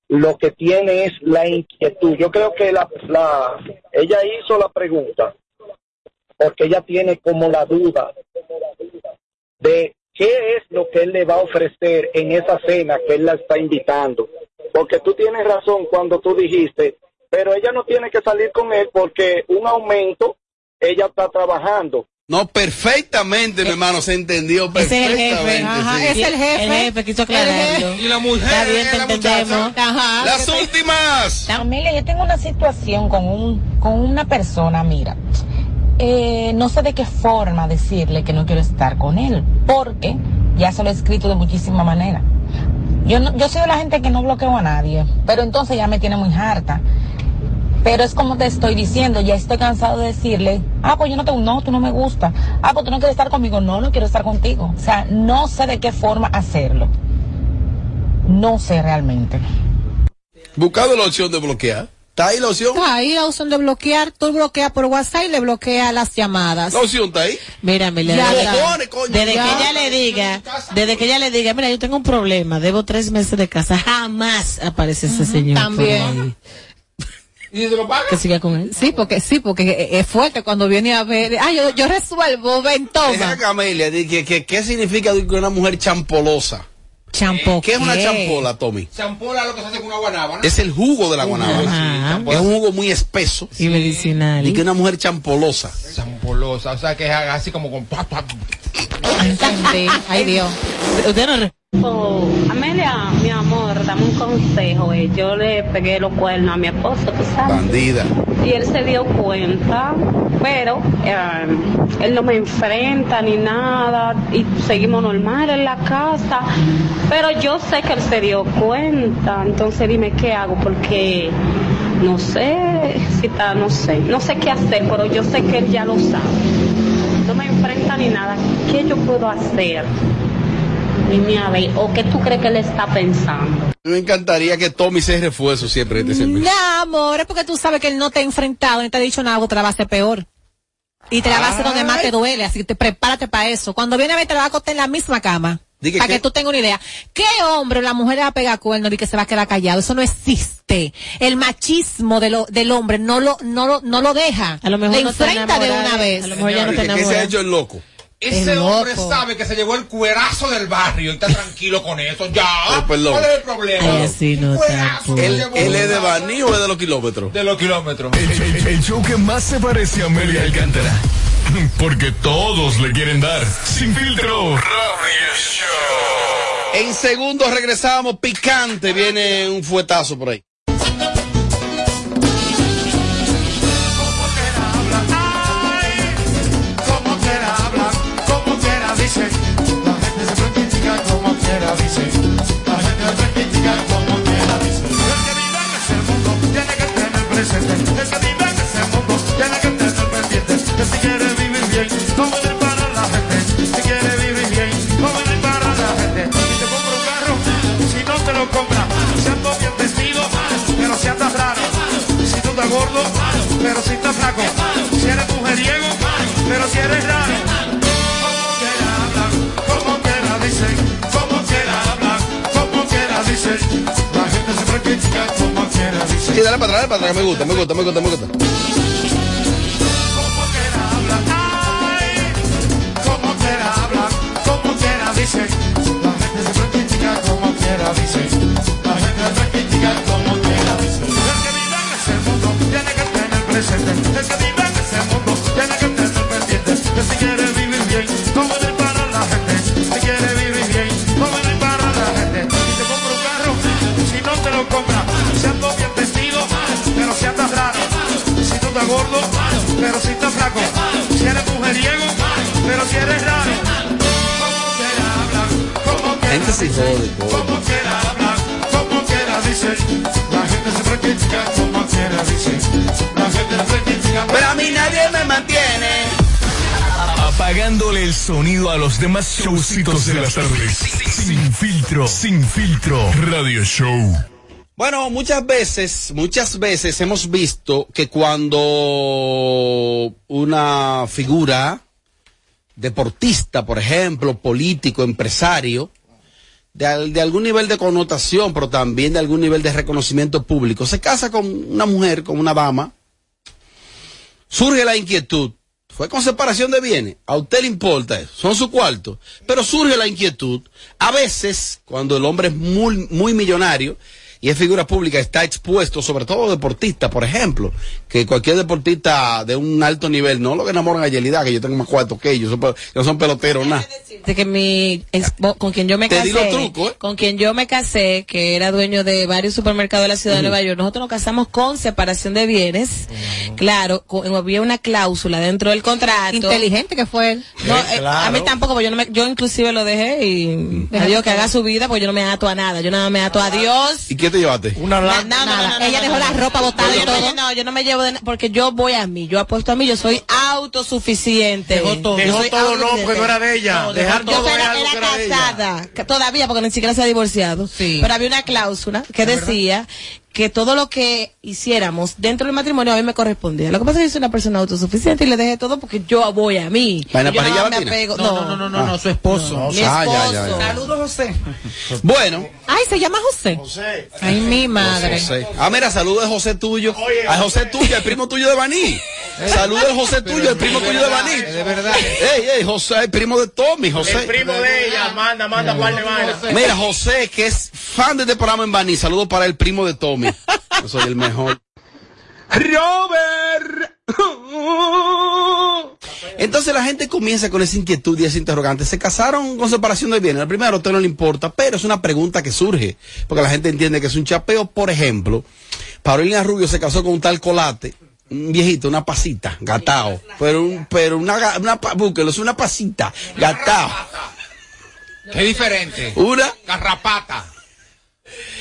lo que tiene es la inquietud. Yo creo que la, la ella hizo la pregunta porque ella tiene como la duda de qué es lo que él le va a ofrecer en esa cena que él la está invitando. Porque tú tienes razón cuando tú dijiste, pero ella no tiene que salir con él porque un aumento, ella está trabajando. No, perfectamente, mi hermano, se entendió Ese es el perfectamente. jefe. Ajá, sí. es el jefe. El jefe quiso aclararlo. Y la mujer, Está bien, te la entendemos. Ajá. Las últimas. Amelia, yo tengo una situación con un con una persona, mira. Eh, no sé de qué forma decirle que no quiero estar con él, porque ya se lo he escrito de muchísima manera. Yo no, yo soy de la gente que no bloqueo a nadie, pero entonces ya me tiene muy harta. Pero es como te estoy diciendo, ya estoy cansado de decirle, ah, pues yo no te, no, tú no me gusta. Ah, pues tú no quieres estar conmigo. No, no quiero estar contigo. O sea, no sé de qué forma hacerlo. No sé realmente. Buscando la opción de bloquear. ¿Está ahí la opción? Está ahí la opción de bloquear, tú bloqueas por WhatsApp y le bloqueas las llamadas. La opción está ahí. Mira, Amelia, Ya desde, que ella le diga, desde que ella le diga, mira, yo tengo un problema, debo tres meses de casa, jamás aparece ese señor. por también. ¿Y se lo paga? Que siga con él. Sí, porque sí, porque es fuerte cuando viene a ver. Ah, yo, yo resuelvo, ven, toma. que, que- ¿qué significa que una mujer champolosa? Champo. ¿Qué es una champola, Tommy? Champola lo que se hace con una guanábana. Es el jugo de la guanábana. Es un jugo muy espeso. Y medicinal. Y que una mujer champolosa. Champolosa, o sea que es así como con... pa, pa. Entendí. Ay, Dios. Usted no Oh, Amelia, mi amor, dame un consejo. eh. Yo le pegué los cuernos a mi esposo, tú sabes. Bandida. Y él se dio cuenta, pero eh, él no me enfrenta ni nada y seguimos normal en la casa. Pero yo sé que él se dio cuenta, entonces dime qué hago porque no sé si está, no sé, no sé qué hacer, pero yo sé que él ya lo sabe. No me enfrenta ni nada. ¿Qué yo puedo hacer? Dime a ver, ¿o qué tú crees que él está pensando? Me encantaría que Tommy se refuerzo siempre de este servicio. No, amor, es porque tú sabes que él no te ha enfrentado ni te ha dicho nada, te la va a hacer peor. Y te la va a hacer donde más te duele, así que te prepárate para eso. Cuando viene a ver, te la va a acostar en la misma cama. Di que Para qué. que tú tengas una idea. ¿Qué hombre o la mujer le va a pegar cuerno y que se va a quedar callado? Eso no existe. El machismo de lo, del hombre no lo, no lo, no lo deja. A lo mejor le no te enfrenta de enamora, una eh. vez. A lo mejor ya no te ¿Qué se ha hecho el loco? Ese Es hombre sabe que se llevó el cuerazo del barrio y está tranquilo con eso. Ya. Perdón. ¿Cuál es el problema? No Cuerazo ¿Él, es de Baní o es de los kilómetros? De los kilómetros. El, el- el show que más se parece a Amelia Alcántara. Porque todos le quieren dar. Sin filtro. Radio Show. En segundos regresamos, picante, viene un fuetazo por ahí. Sí, dale para atrás, dale para atrás, me gusta, me gusta, me gusta, me gusta. Como quiera. La gente flaco. Si eres mujeriego, pero si eres raro. Como quiera hablar, como quiera Gente se jode, coño. como quiera hablar, como quiera dice. La gente siempre critica como quiera dice. La gente siempre critica. Pero a mí nadie me mantiene. Apagándole el sonido a los demás showcitos de las tardes. Sin filtro. Sin filtro. Radio Show. Bueno, muchas veces, muchas veces hemos visto que cuando una figura deportista, por ejemplo, político, empresario, de, de algún nivel de connotación, pero también de algún nivel de reconocimiento público, se casa con una mujer, con una dama, surge la inquietud. Fue con separación de bienes. A usted le importa eso. Son su cuarto. Pero surge la inquietud. A veces, cuando el hombre es muy, muy millonario y es figura pública, está expuesto, sobre todo deportista, por ejemplo, que cualquier deportista de un alto nivel, no lo que enamoran a Yelida, que yo tengo más cuarto que ellos, no son peloteros, nada. de que mi con quien yo me casé, ¿eh? con quien yo me casé, que era dueño de varios supermercados de la ciudad de. Nueva York, nosotros nos casamos con separación de bienes. Claro, con- había una cláusula dentro del contrato. Inteligente que fue él. No, eh, a mí tampoco, porque yo no me, yo inclusive lo dejé y Deja adiós que que haga su vida, porque yo no me ato a nada, yo nada me ato a Dios. ¿Y qué te llevaste? No, no, no, no, Ella no, dejó no, la no. ropa botada y todo. No, yo no me llevo de porque yo voy a mí, yo apuesto a mí, yo soy autosuficiente. Dejó todo. Yo Dejó todo, no, porque no era de ella. No, Dejar yo todo era, era era era ella. casada, todavía porque ni siquiera se ha divorciado. Pero había una cláusula que decía que todo lo que hiciéramos dentro del matrimonio a mí me correspondía. Lo que pasa es que yo soy una persona autosuficiente y le dejé todo porque yo voy a mí. Apego. No, no, no, no, no, no, su esposo. Mi Ah, ya, esposo. ya, ya. Saludos, José. Bueno. Ay, se llama José. Ay, mi madre. José. Ah, mira, saludos de José tuyo. a José tuyo, el primo tuyo de Baní. Saludos del José tuyo, el primo tuyo de Baní. De verdad. Ey, ey, José, el primo de Tommy, José. El primo de ella, manda, manda, guarde vaina. Mira, José, que es fan de este programa en Baní. Saludos para el primo de Tommy. Yo soy el mejor. Robert. Entonces la gente comienza con esa inquietud y ese interrogante. Se casaron con separación de bienes. Al primero a usted no le importa, pero es una pregunta que surge. Porque la gente entiende que es un chapeo. Por ejemplo, Paulina Rubio se casó con un tal colate. Un viejito, una pasita, gatao. Pero, un, pero una, una, búsquelo, es una pasita, gatao. Es diferente. Una. Garrapata.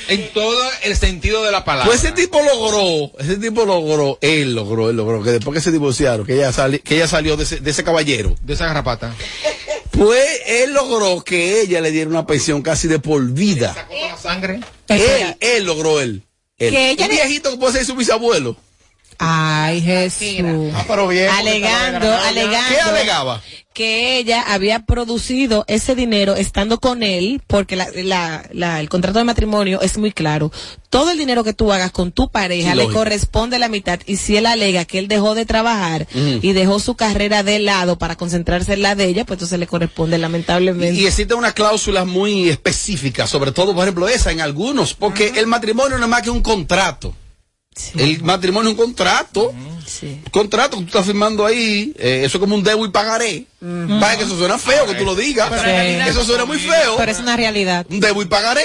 En todo el sentido de la palabra. Pues ese tipo logró, ese tipo logró, él logró, él logró, que después que se divorciaron, que ella, sali- que ella salió de ese, de ese caballero, De esa garrapata. Pues él logró que ella le diera una pensión casi de por vida. Sacó toda la sangre. Él, él logró él. él. Que ella Un le- viejito que puede ser su bisabuelo. Ay, Jesús. Ah, pero bien. alegando, alegando. ¿Qué alegaba? Que ella había producido ese dinero estando con él, porque la, la- la- el contrato de matrimonio es muy claro. Todo el dinero que tú hagas con tu pareja Sí, le lógico. corresponde la mitad. Y si él alega que él dejó de trabajar y dejó su carrera de lado para concentrarse en la de ella, pues entonces le corresponde lamentablemente. Y existen unas cláusulas muy específicas, sobre todo, por ejemplo, esa en algunos, porque el matrimonio no es más que un contrato. El matrimonio es un contrato. Contrato que tú estás firmando ahí, eh, eso es como un debo y pagaré. Vaya que eso suena feo que tú lo digas. Pero Eso suena muy feo. Pero es una realidad. Un debo y pagaré.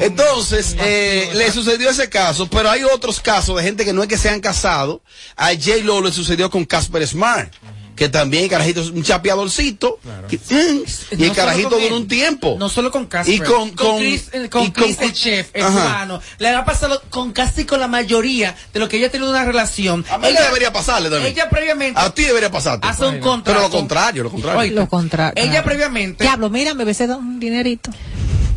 Entonces, eh, le sucedió ese caso, pero hay otros casos de gente que no es que se han casado. A J. Lo le sucedió con Casper Smart, que también el carajito es un chapeadorcito. que- mm, y el No solo carajito él. un tiempo. No solo con Casper. Y con, con, Chris, eh, con y Chris, el chef, el cubano. Le ha pasado con casi con la mayoría de lo que ella ha tenido una relación. A mí le debería pasarle también. Ella previamente A ti debería pasarte. hace un contrato. Pero lo contrario, lo contrario. Oye, Lo contrario. Ella previamente. Diablo, mira, me besé un dinerito.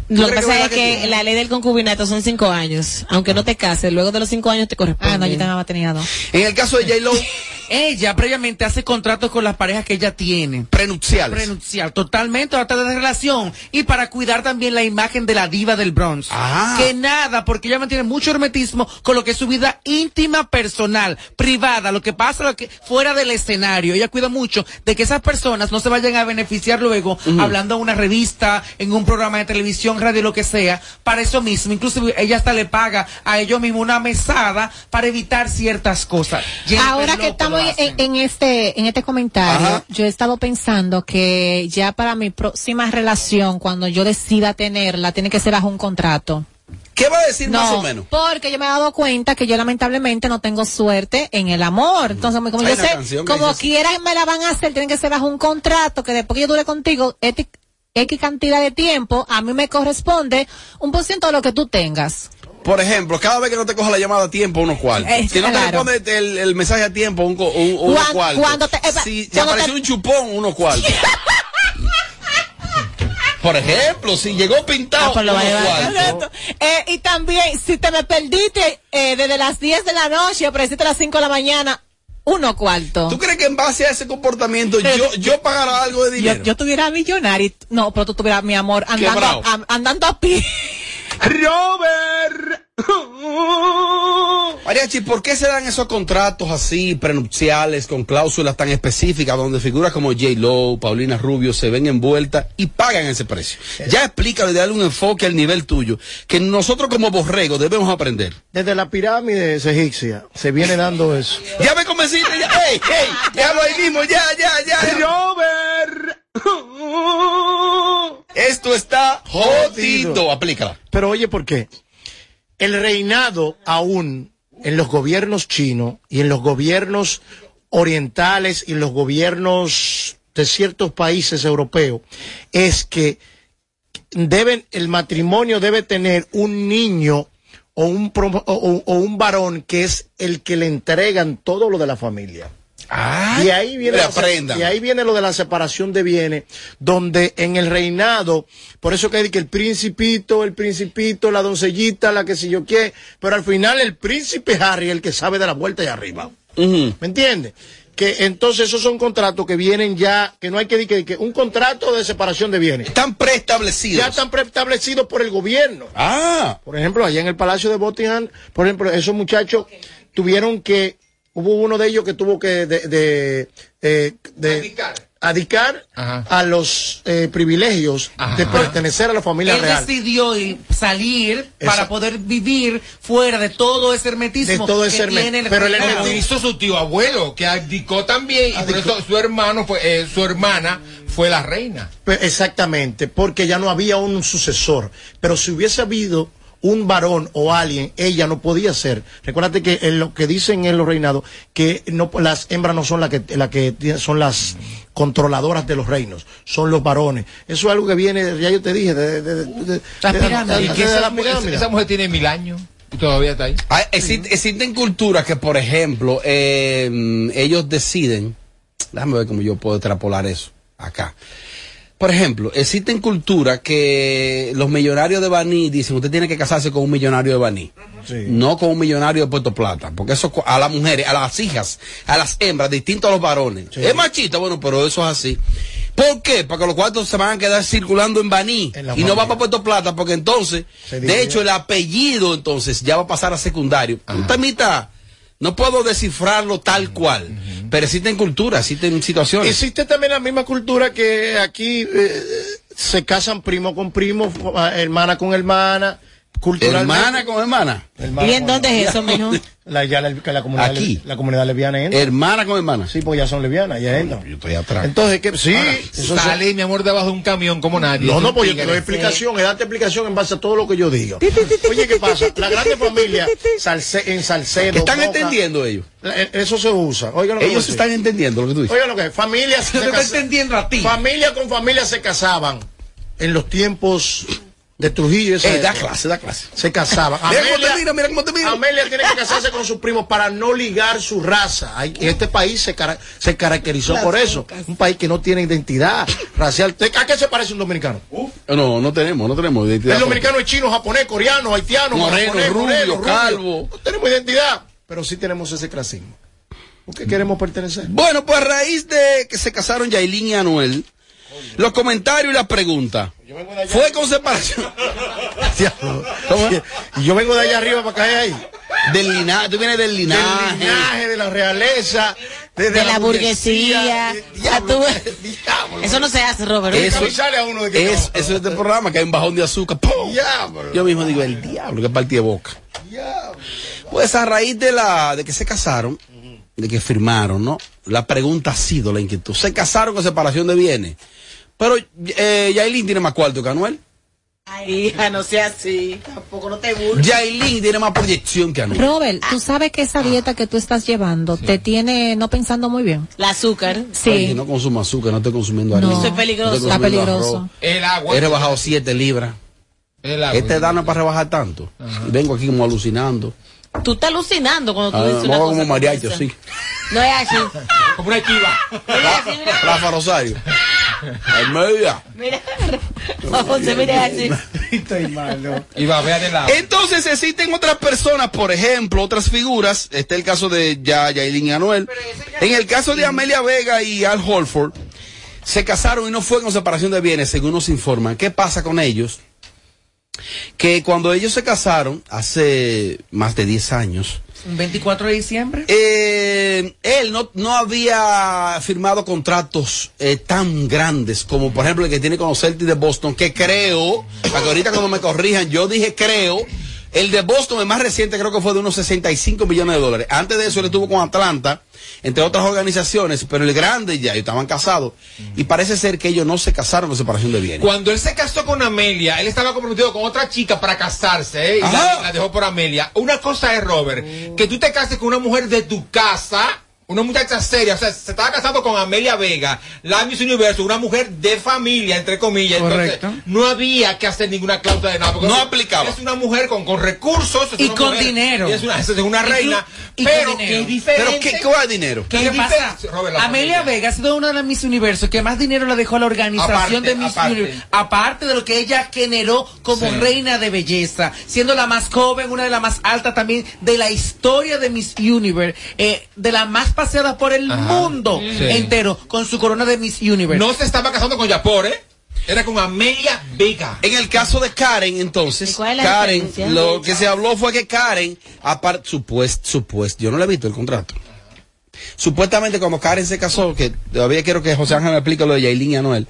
Lo que pasa es que la ley del concubinato son cinco años. Aunque no te cases, luego de los cinco años te corresponde. Ah, no, yo también tenía dos. En el caso de J. Ella previamente hace contratos con las parejas que ella tiene. prenupciales. Prenupcial, totalmente trata de relación y para cuidar también la imagen de la diva del Bronx. Ah. Que nada, porque ella mantiene mucho hermetismo con lo que es su vida íntima, personal, privada, lo que pasa lo que, fuera del escenario. Ella cuida mucho de que esas personas no se vayan a beneficiar luego hablando en una revista, en un programa de televisión, radio, lo que sea, para eso mismo. Incluso ella hasta le paga a ellos mismos una mesada para evitar ciertas cosas. Jennifer Ahora que López estamos en, en este en este comentario, Ajá. yo he estado pensando que ya para mi próxima relación, cuando yo decida tenerla, tiene que ser bajo un contrato. ¿Qué va a decir No, más o menos? porque yo me he dado cuenta que yo lamentablemente no tengo suerte en el amor. Entonces, como Hay yo sé, como me la van a hacer, tienen que ser bajo un contrato que después que yo dure contigo, X, X cantidad de tiempo, a mí me corresponde un por ciento de lo que tú tengas. Por ejemplo, cada vez que no te coja la llamada a tiempo, unos cuartos. Eh, si no te responde el, el mensaje a tiempo, un, un, unos cuartos. cuando te- eh, si te apareció te- un chupón, unos cuartos. Por ejemplo, si llegó pintado, Ah, pues unos cuartos. Eh, y también, si te me perdiste eh, desde las 10 de la noche, apareciste a las 5 de la mañana, uno cuarto. ¿Tú crees que en base a ese comportamiento yo, yo pagara algo de Yo, dinero? yo tuviera millonario. No, pero tú tuvieras mi amor andando, a, andando a pie. Robert. Mariachi, ¿por qué se dan esos contratos así, prenupciales, con cláusulas tan específicas, donde figuras como J. Lo, Paulina Rubio se ven envueltas y pagan ese precio? Ya explícalo y dale un enfoque al nivel tuyo, que nosotros como borregos debemos aprender. Desde la pirámide egipcia se viene dando eso. Ya me convenciste, ya. ¡Ey, ey! Déjalo ahí mismo, ya, ya, ya. Robert. Esto está jodido. Aplícala. Pero oye, ¿por qué? El reinado aún en los gobiernos chinos y en los gobiernos orientales y en los gobiernos de ciertos países europeos es que deben el matrimonio debe tener un niño o un o un varón que es el que le entregan todo lo de la familia. Y ahí viene la aprendan. y ahí viene lo de la separación de bienes, donde en el reinado, por eso que hay que el principito, el principito, la doncellita, la que si yo qué, pero al final el príncipe Harry el que sabe de la vuelta y arriba. ¿Me entiendes? Que entonces esos son contratos que vienen ya, que no hay que, que, que un contrato de separación de bienes. Están preestablecidos. Ya están preestablecidos por el gobierno. Ah. Por ejemplo, allá en el Palacio de Buckingham, por ejemplo, esos muchachos tuvieron que, hubo uno de ellos que tuvo que de, de, eh, de adicar a los eh, privilegios de pertenecer a la familia Él real. decidió ir- salir para poder vivir fuera de todo ese hermetismo De todo ese que herme- tiene el pero el. Como hizo su tío abuelo, que abdicó también, y por eso su hermano fue, eh, su hermana fue la reina. Exactamente, porque ya no había un sucesor. Pero si hubiese habido un varón o alguien, ella no podía ser. Recuérdate que en lo que dicen en los reinados, que no, las hembras no son las que, la que tienen- son las controladoras de los reinos, son los varones. Eso es algo que viene, ya yo te dije, de, de- de- de- La de- pirámide. de- Y de- que de esa, la mujer- pirámide. esa mujer tiene mil años y todavía está ahí. Ah, exi- Existen culturas que, por ejemplo, eh, ellos deciden, déjame ver cómo yo puedo extrapolar eso acá. Por ejemplo, existen culturas que los millonarios de Baní dicen, usted tiene que casarse con un millonario de Baní. No con un millonario de Puerto Plata, porque eso a las mujeres, a las hijas, a las hembras, distinto a los varones. Es machista, bueno, pero eso es así. ¿Por qué? Porque los cuartos se van a quedar circulando en Baní y no va para Puerto Plata, porque entonces, de hecho, el apellido entonces ya va a pasar a secundario. Un temita, no puedo descifrarlo tal cual, pero existen culturas, existen situaciones. Existe también la misma cultura que aquí eh, se casan primo con primo, hermana con hermana, culturalmente. Hermana con hermana. Hermana ¿Y en dónde es eso, mijo? La, ya la, comunidad, Aquí. la comunidad lesbiana entra. Hermana con hermana. Sí, pues ya son lesbianas, ya entran. Yo estoy atrás. Entonces, que sí, Ahora, eso se- sale, mi amor, debajo de un camión como nadie. No, no, pues yo te doy explicación, es darte explicación en base a todo lo que yo digo. Oye, ¿qué pasa? La grande familia Salce- en Salcedo. ¿Están entendiendo ellos? eh, Eso se usa. Oigan lo que Ellos están entendiendo lo que tú dices. Oigan lo que es. Familias Yo se te estoy casa- entendiendo a ti. Familia con familia se casaban en los tiempos de Trujillo. esa Eh, da clase, da clase. Se casaban. Mira cómo te mira, mira cómo te mira. Amelia tiene que casarse con sus primos para no ligar su raza. Hay- Este país se, cara- se caracterizó por eso. Un país que no tiene identidad racial. ¿A qué se parece un dominicano? No, no tenemos, no tenemos identidad. El dominicano es chino, japonés, coreano, haitiano, Moreno, japonés, rubio, moreno, calvo. No tenemos identidad, pero sí tenemos ese clasismo. ¿Por qué queremos pertenecer? Bueno, pues a raíz de que se casaron Yailin y Anuel, los comentarios y las preguntas. Fue con separación. Y yo vengo de allá arriba para caer ahí. Del linaje, tú vienes del linaje. Del linaje, de la realeza, de, De la burguesía. Ya tú- Eso no se hace, Robert. Eso, sale a uno de que es, eso es este programa que hay un bajón de azúcar. ¡pum! Diablo. Yo mismo digo, el diablo, que partí de boca. Pues a raíz de la de que se casaron, de que firmaron, ¿no? La pregunta ha sido la inquietud. Se casaron con separación de bienes. Pero eh, Yailin tiene más cuarto que Anuel. Ay, hija, no sea así. Tampoco no te burles. Yailin tiene más proyección que Anuel. Robert, tú sabes que esa dieta que tú estás llevando te tiene no pensando muy bien. El azúcar. Oye, Sí. no consumo azúcar, no estoy consumiendo harina. No. Eso es peligroso. No Está peligroso. arroz. El agua. He rebajado 7 libras. El agua. Este edad no es para rebajar tanto. Y vengo aquí como alucinando. Tú estás alucinando cuando tú Ah, dices una cosa como mariachi, sí. No es así. Como una. Rafa Rosario. Al media. Mira. José, mira así. Estoy malo. Y va a ver de lado. Entonces existen otras personas, por ejemplo, otras figuras. Este es el caso de ya Yailin y Anuel. En el caso de Amelia Vega y Al Holford, se casaron y no fue con separación de bienes, según nos informan. ¿Qué pasa con ellos? Que cuando ellos se casaron, hace más de 10 años, Un 24 de diciembre. eh, él no, no había firmado contratos eh, tan grandes como por ejemplo el que tiene con los Celtics de Boston, que creo, para que ahorita cuando me corrijan, yo dije creo, el de Boston, el más reciente, creo que fue de unos 65 millones de dólares. Antes de eso él estuvo con Atlanta, entre otras organizaciones, pero el grande ya, ellos estaban casados, y parece ser que ellos no se casaron con separación de bienes. Cuando él se casó con Amelia, él estaba comprometido con otra chica para casarse, ¿eh? Y la dejó por Amelia. Una cosa es, Robert, que tú te cases con una mujer de tu casa, una muchacha seria, o sea, se estaba casando con Amelia Vega, la Miss Universo, una mujer de familia, entre comillas. Correcto. Entonces, no había que hacer ninguna cláusula de nada. porque No aplicaba. Es una mujer con, con recursos. es Y una con mujer- dinero. y Es una, es una Y reina. y pero es diferente. Pero ¿qué, ¿qué va de dinero? ¿Qué ¿Qué pasa? Robert, la Amelia familia? Vega ha sido una de las Miss Universo que más dinero le dejó a la organización Aparte, de Miss aparte. Universo. Aparte de lo que ella generó como Sí. reina de belleza, siendo la más joven, una de las más altas también de la historia de Miss Universe, eh, de las más paseadas por el Ajá. mundo Sí. entero, con su corona de Miss Universe. No se estaba casando con Yapor, ¿eh? Era con Amelia Vega. En el caso de Karen, ¿Y entonces, Karen, lo que se habló fue que Karen, aparte, supuesto, supuesto, yo no le he visto el contrato. Supuestamente cuando Karen se casó, que todavía quiero que José Ángel me explique lo de Yailin y Anuel,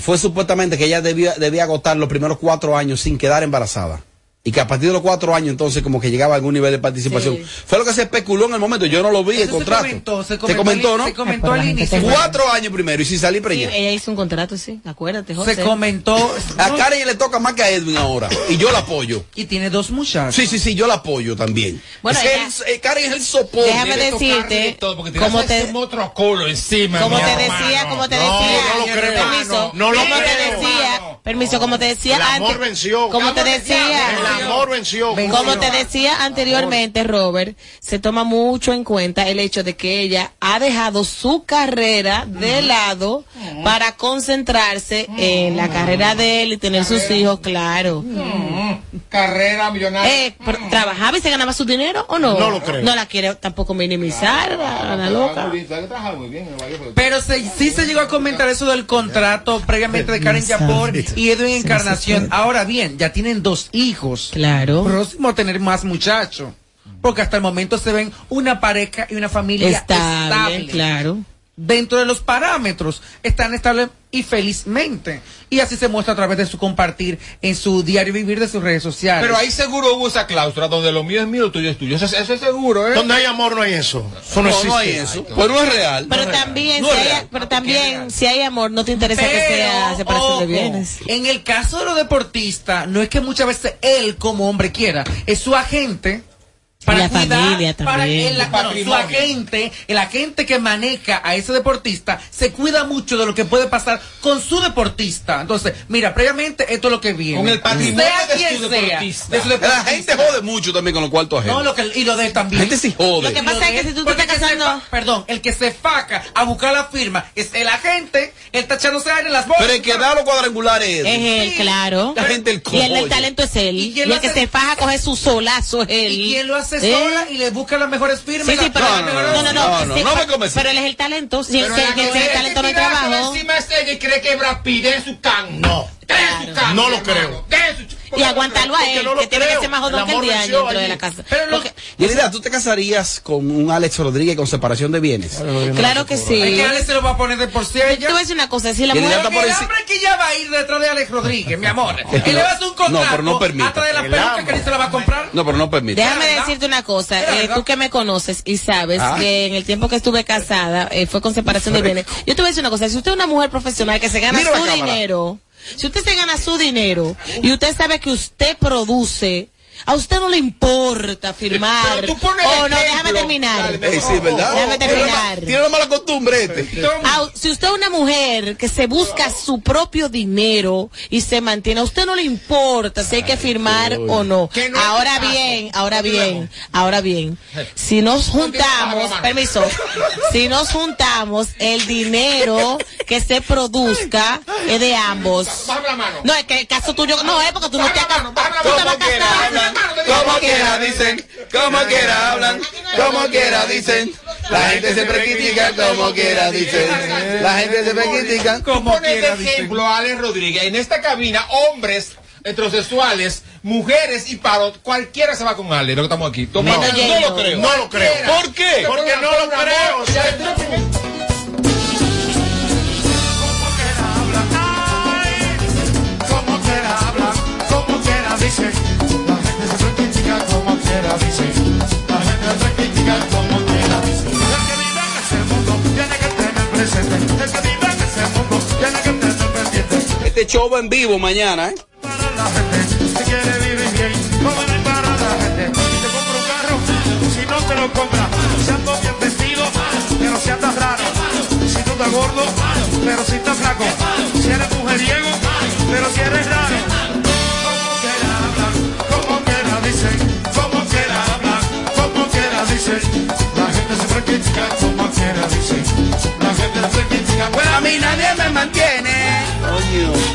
fue supuestamente que ella debía, debía agotar los primeros cuatro años sin quedar embarazada. Y que a partir de los cuatro años entonces como que llegaba a algún nivel de participación. Sí. Fue lo que se especuló en el momento, yo no lo vi, el contrato. Se comentó, se Se comentó, ¿no? Se comentó al inicio. Cuatro años primero y sin salir Sí, preñada. ella hizo un contrato, sí. Acuérdate, José. Se comentó. A Karen le toca más que a Edwin ahora. Y yo la apoyo. Y tiene dos muchachos. Sí, sí, sí, yo la apoyo también. Bueno, Es que ella- el- eh, Karen es el soporte. Déjame decirte, como te- encima. Como te decía, como te decía, no lo creo. permiso, No lo. Permiso, como te decía El amor antes- venció. Como te decía. El amor venció. Como te decía anteriormente, Robert, se toma mucho en cuenta el hecho de que ella ha dejado su carrera de lado para concentrarse en la carrera de él y tener sus hijos, claro. Carrera millonaria. Eh, pero, ¿Trabajaba y se ganaba su dinero o no? No lo creo. No la quiere tampoco minimizar, la, la loca. Pero se- sí se llegó a comentar eso del contrato previamente de Karen Yapor y Edwin Encarnación. Ahora bien, ya tienen dos hijos. Claro. Próximo a tener más muchachos. Porque hasta el momento se ven una pareja y una familia Estable, estable. claro. Dentro de los parámetros están estables y felizmente. Y así se muestra a través de su compartir en su diario vivir de sus redes sociales. Pero ahí seguro hubo esa cláusula donde lo mío es mío, lo tuyo es tuyo. Eso, eso es seguro, ¿eh? Donde hay amor no hay eso. Eso no, No, existe. no hay eso. No es real. Pero No también, real. Si hay, real. pero también, si hay amor, no te interesa que Pero, sea separación de bienes. En el caso de los deportistas, no es que muchas veces él como hombre quiera, es su agente. Para la cuidar, familia para también. el, no, su agente, el agente que maneja a ese deportista, se cuida mucho de lo que puede pasar con su deportista. Entonces, mira, previamente esto es lo que viene. Con el patrimonio Sea de quien su sea, deportista. de su La gente jode mucho también con los cuartos ajenos. No, lo que, y lo de él también. La gente sí jode. Lo que pasa es que si tú te estás el que casando- fa- perdón, el que se faca a buscar la firma es el agente, él está echándose aire en las bolsas. Pero el que da los cuadrangulares es Es él, claro. La gente el Y el, el cogollo. talento es él. ¿Y el que se faja a coger su solazo es él. Y quien lo asesora ¿Eh? y le busca las mejores firmas. Sí, sí, pero No, no, no, no, no, no, no, sí, no me pero- convencí. Pero él es el talento. Si el talento no hay trabajo. encima de ella y cree que Brad Pitt es su can. No. No lo creo. Y aguantarlo a él, no que tiene que ser más jodón que el venció dentro de allí. la casa. Pero lo- Porque- Yelida, ¿tú te casarías con un Alex Rodríguez con separación de bienes? claro que sí. Es que Alex se lo va a poner de por sí a Te ella. voy a decir una cosa, si la Y mujer... el hombre que ya va a ir detrás de Alex Rodríguez, mi amor. Él le va a hacer un contrato No, pero no permita. hasta de las El pelucas que ni se la va a comprar. No, pero no permite. Déjame decirte una cosa, eh, tú que me conoces y sabes Ah. que en el tiempo que estuve casada eh, fue con separación de bienes. Yo te voy a decir una cosa, si usted es una mujer profesional que se gana Mira su dinero, si usted se gana su dinero y usted sabe que usted produce, a usted no le importa firmar. Pero tú pones Oh, no, déjame terminar. Dale, Ey, sí, ¿verdad? Déjame terminar. Tiene la mala costumbre este. Ah, si usted es una mujer que se busca su propio dinero y se mantiene, a usted no le importa si hay que firmar o no. Que no es Ahora bien, ahora bien, ahora bien. Si nos juntamos, permiso, si nos juntamos, el dinero que se produzca es de ambos. Bájame la mano. No, es que el caso tuyo, no es porque tú no te has casado. Como quiera dicen, como quiera hablan, como quiera dicen. La gente siempre critica como quiera dicen. La gente siempre critica. Como quiera, dicen. ejemplo Alex Rodríguez. En esta cabina, hombres heterosexuales, mujeres y paro, cualquiera se va con Ale, lo que estamos aquí. Toma. No, lo creo. No lo creo. ¿Por qué? Porque no lo creo. Como quiera habla, como quiera dice. Quiera dice. La gente siempre critica como quiera dice. El que vive en ese mundo tiene que tener presente. El que vive en ese mundo tiene que tener pendiente. Este show va en vivo mañana, ¿eh? Para la gente, quiere vivir bien, jóvenes para la gente. Si te compra un carro, si no te lo compra, si ando bien vestido, pero si andas raro. Si tú estás gordo, pero si estás flaco. Si eres mujeriego, pero si eres raro. La gente siempre critica como quiera dicen. La gente siempre critica. Bueno, A mí nadie me mantiene. Coño.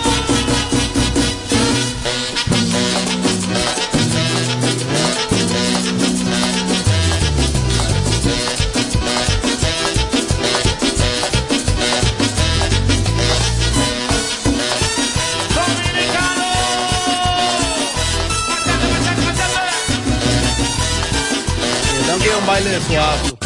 Baile de suazo.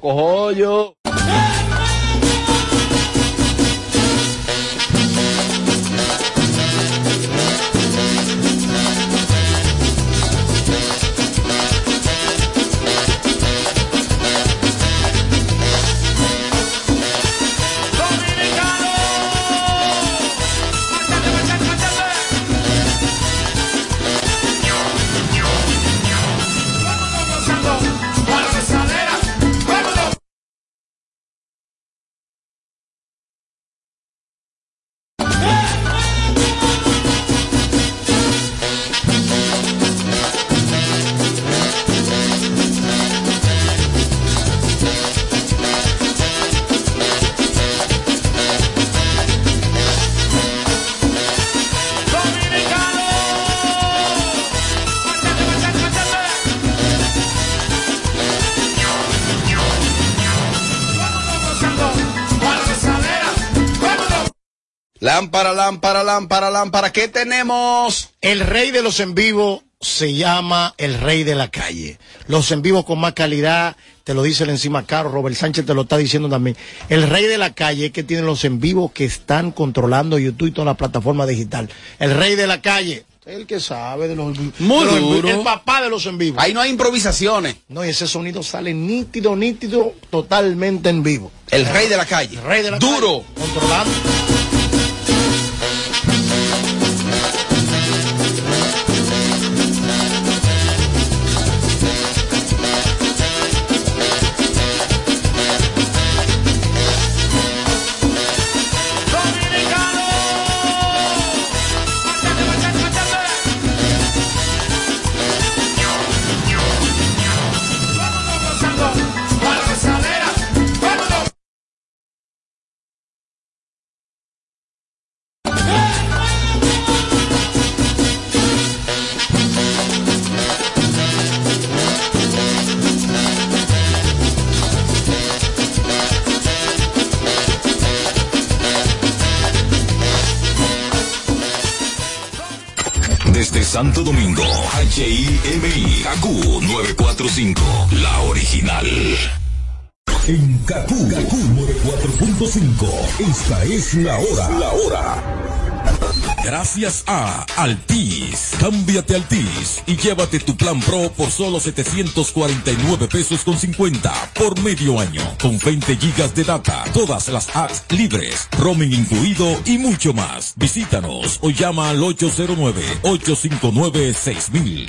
Coño, un Lámpara, lámpara, lámpara, lámpara. ¿Qué tenemos? El rey de los en vivo se llama el rey de la calle. Los en vivo con más calidad, te lo dice el encima caro, Robert Sánchez te lo está diciendo también. El rey de la calle es que tiene los en vivo que están controlando YouTube y toda la plataforma digital. El rey de la calle. El que sabe de los Muy de los duro. El papá de los en vivo. Ahí no hay improvisaciones. No, y ese sonido sale nítido, nítido, totalmente en vivo. El rey de la calle. El rey de la Duro. calle. Controlando. HIMI, KQ 945, la original. En KQ, 94.5, esta es la hora. La hora. Gracias a Altis. Cámbiate Altis y llévate tu plan Pro por solo 749 pesos con 50 por medio año. Con 20 gigas de data, todas las apps libres, roaming incluido y mucho más. Visítanos o llama al 809-859-6000.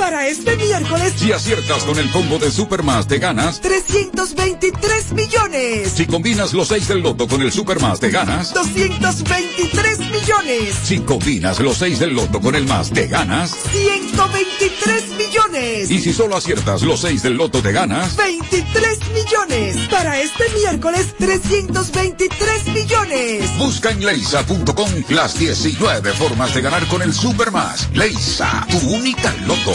Para este miércoles, Si aciertas con el combo de Supermas, te ganas. 323 millones. Si combinas los 6 del loto con el Supermas, te ganas. 223 millones. Si combinas los 6 del loto con el más, te ganas. 123 millones. Y si solo aciertas los 6 del loto, te ganas. 23 millones. Para este miércoles, 323 millones. Busca en leisa.com las 19 formas de ganar con el Supermas. Leisa, tu única loto,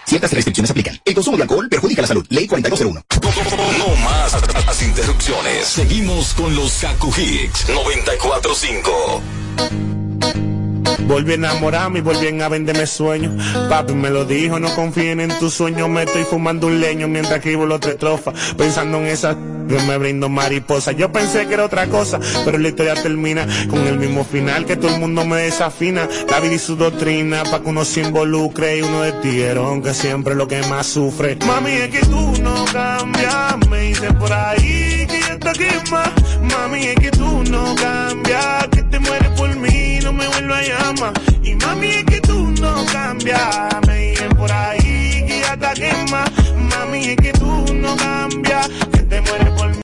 Ciertas restricciones aplican. El consumo de alcohol perjudica la salud. Ley 4201. No más las interrupciones. Seguimos con los Kaku Hicks 945. Volví a enamorarme y volví a venderme sueños. Papi me lo dijo, no confíen en tus sueños. Me estoy fumando un leño mientras escribo la otra estrofa. Pensando en esa que me brindo mariposa. Yo pensé que era otra cosa, pero la historia termina con el mismo final que todo el mundo me desafina. La vida y su doctrina, pa' que uno se involucre y uno de tiguerón que siempre es lo que más sufre. Mami, es que tú no cambias, me dicen por ahí que ya está más. Mami, es que tú no cambias, que te mueres por mí, no me vuelvas a llamar. Y mami, es que tú no cambias. Me dicen por ahí que ya quema. Mami, es que tú no cambias. Que te mueres por mí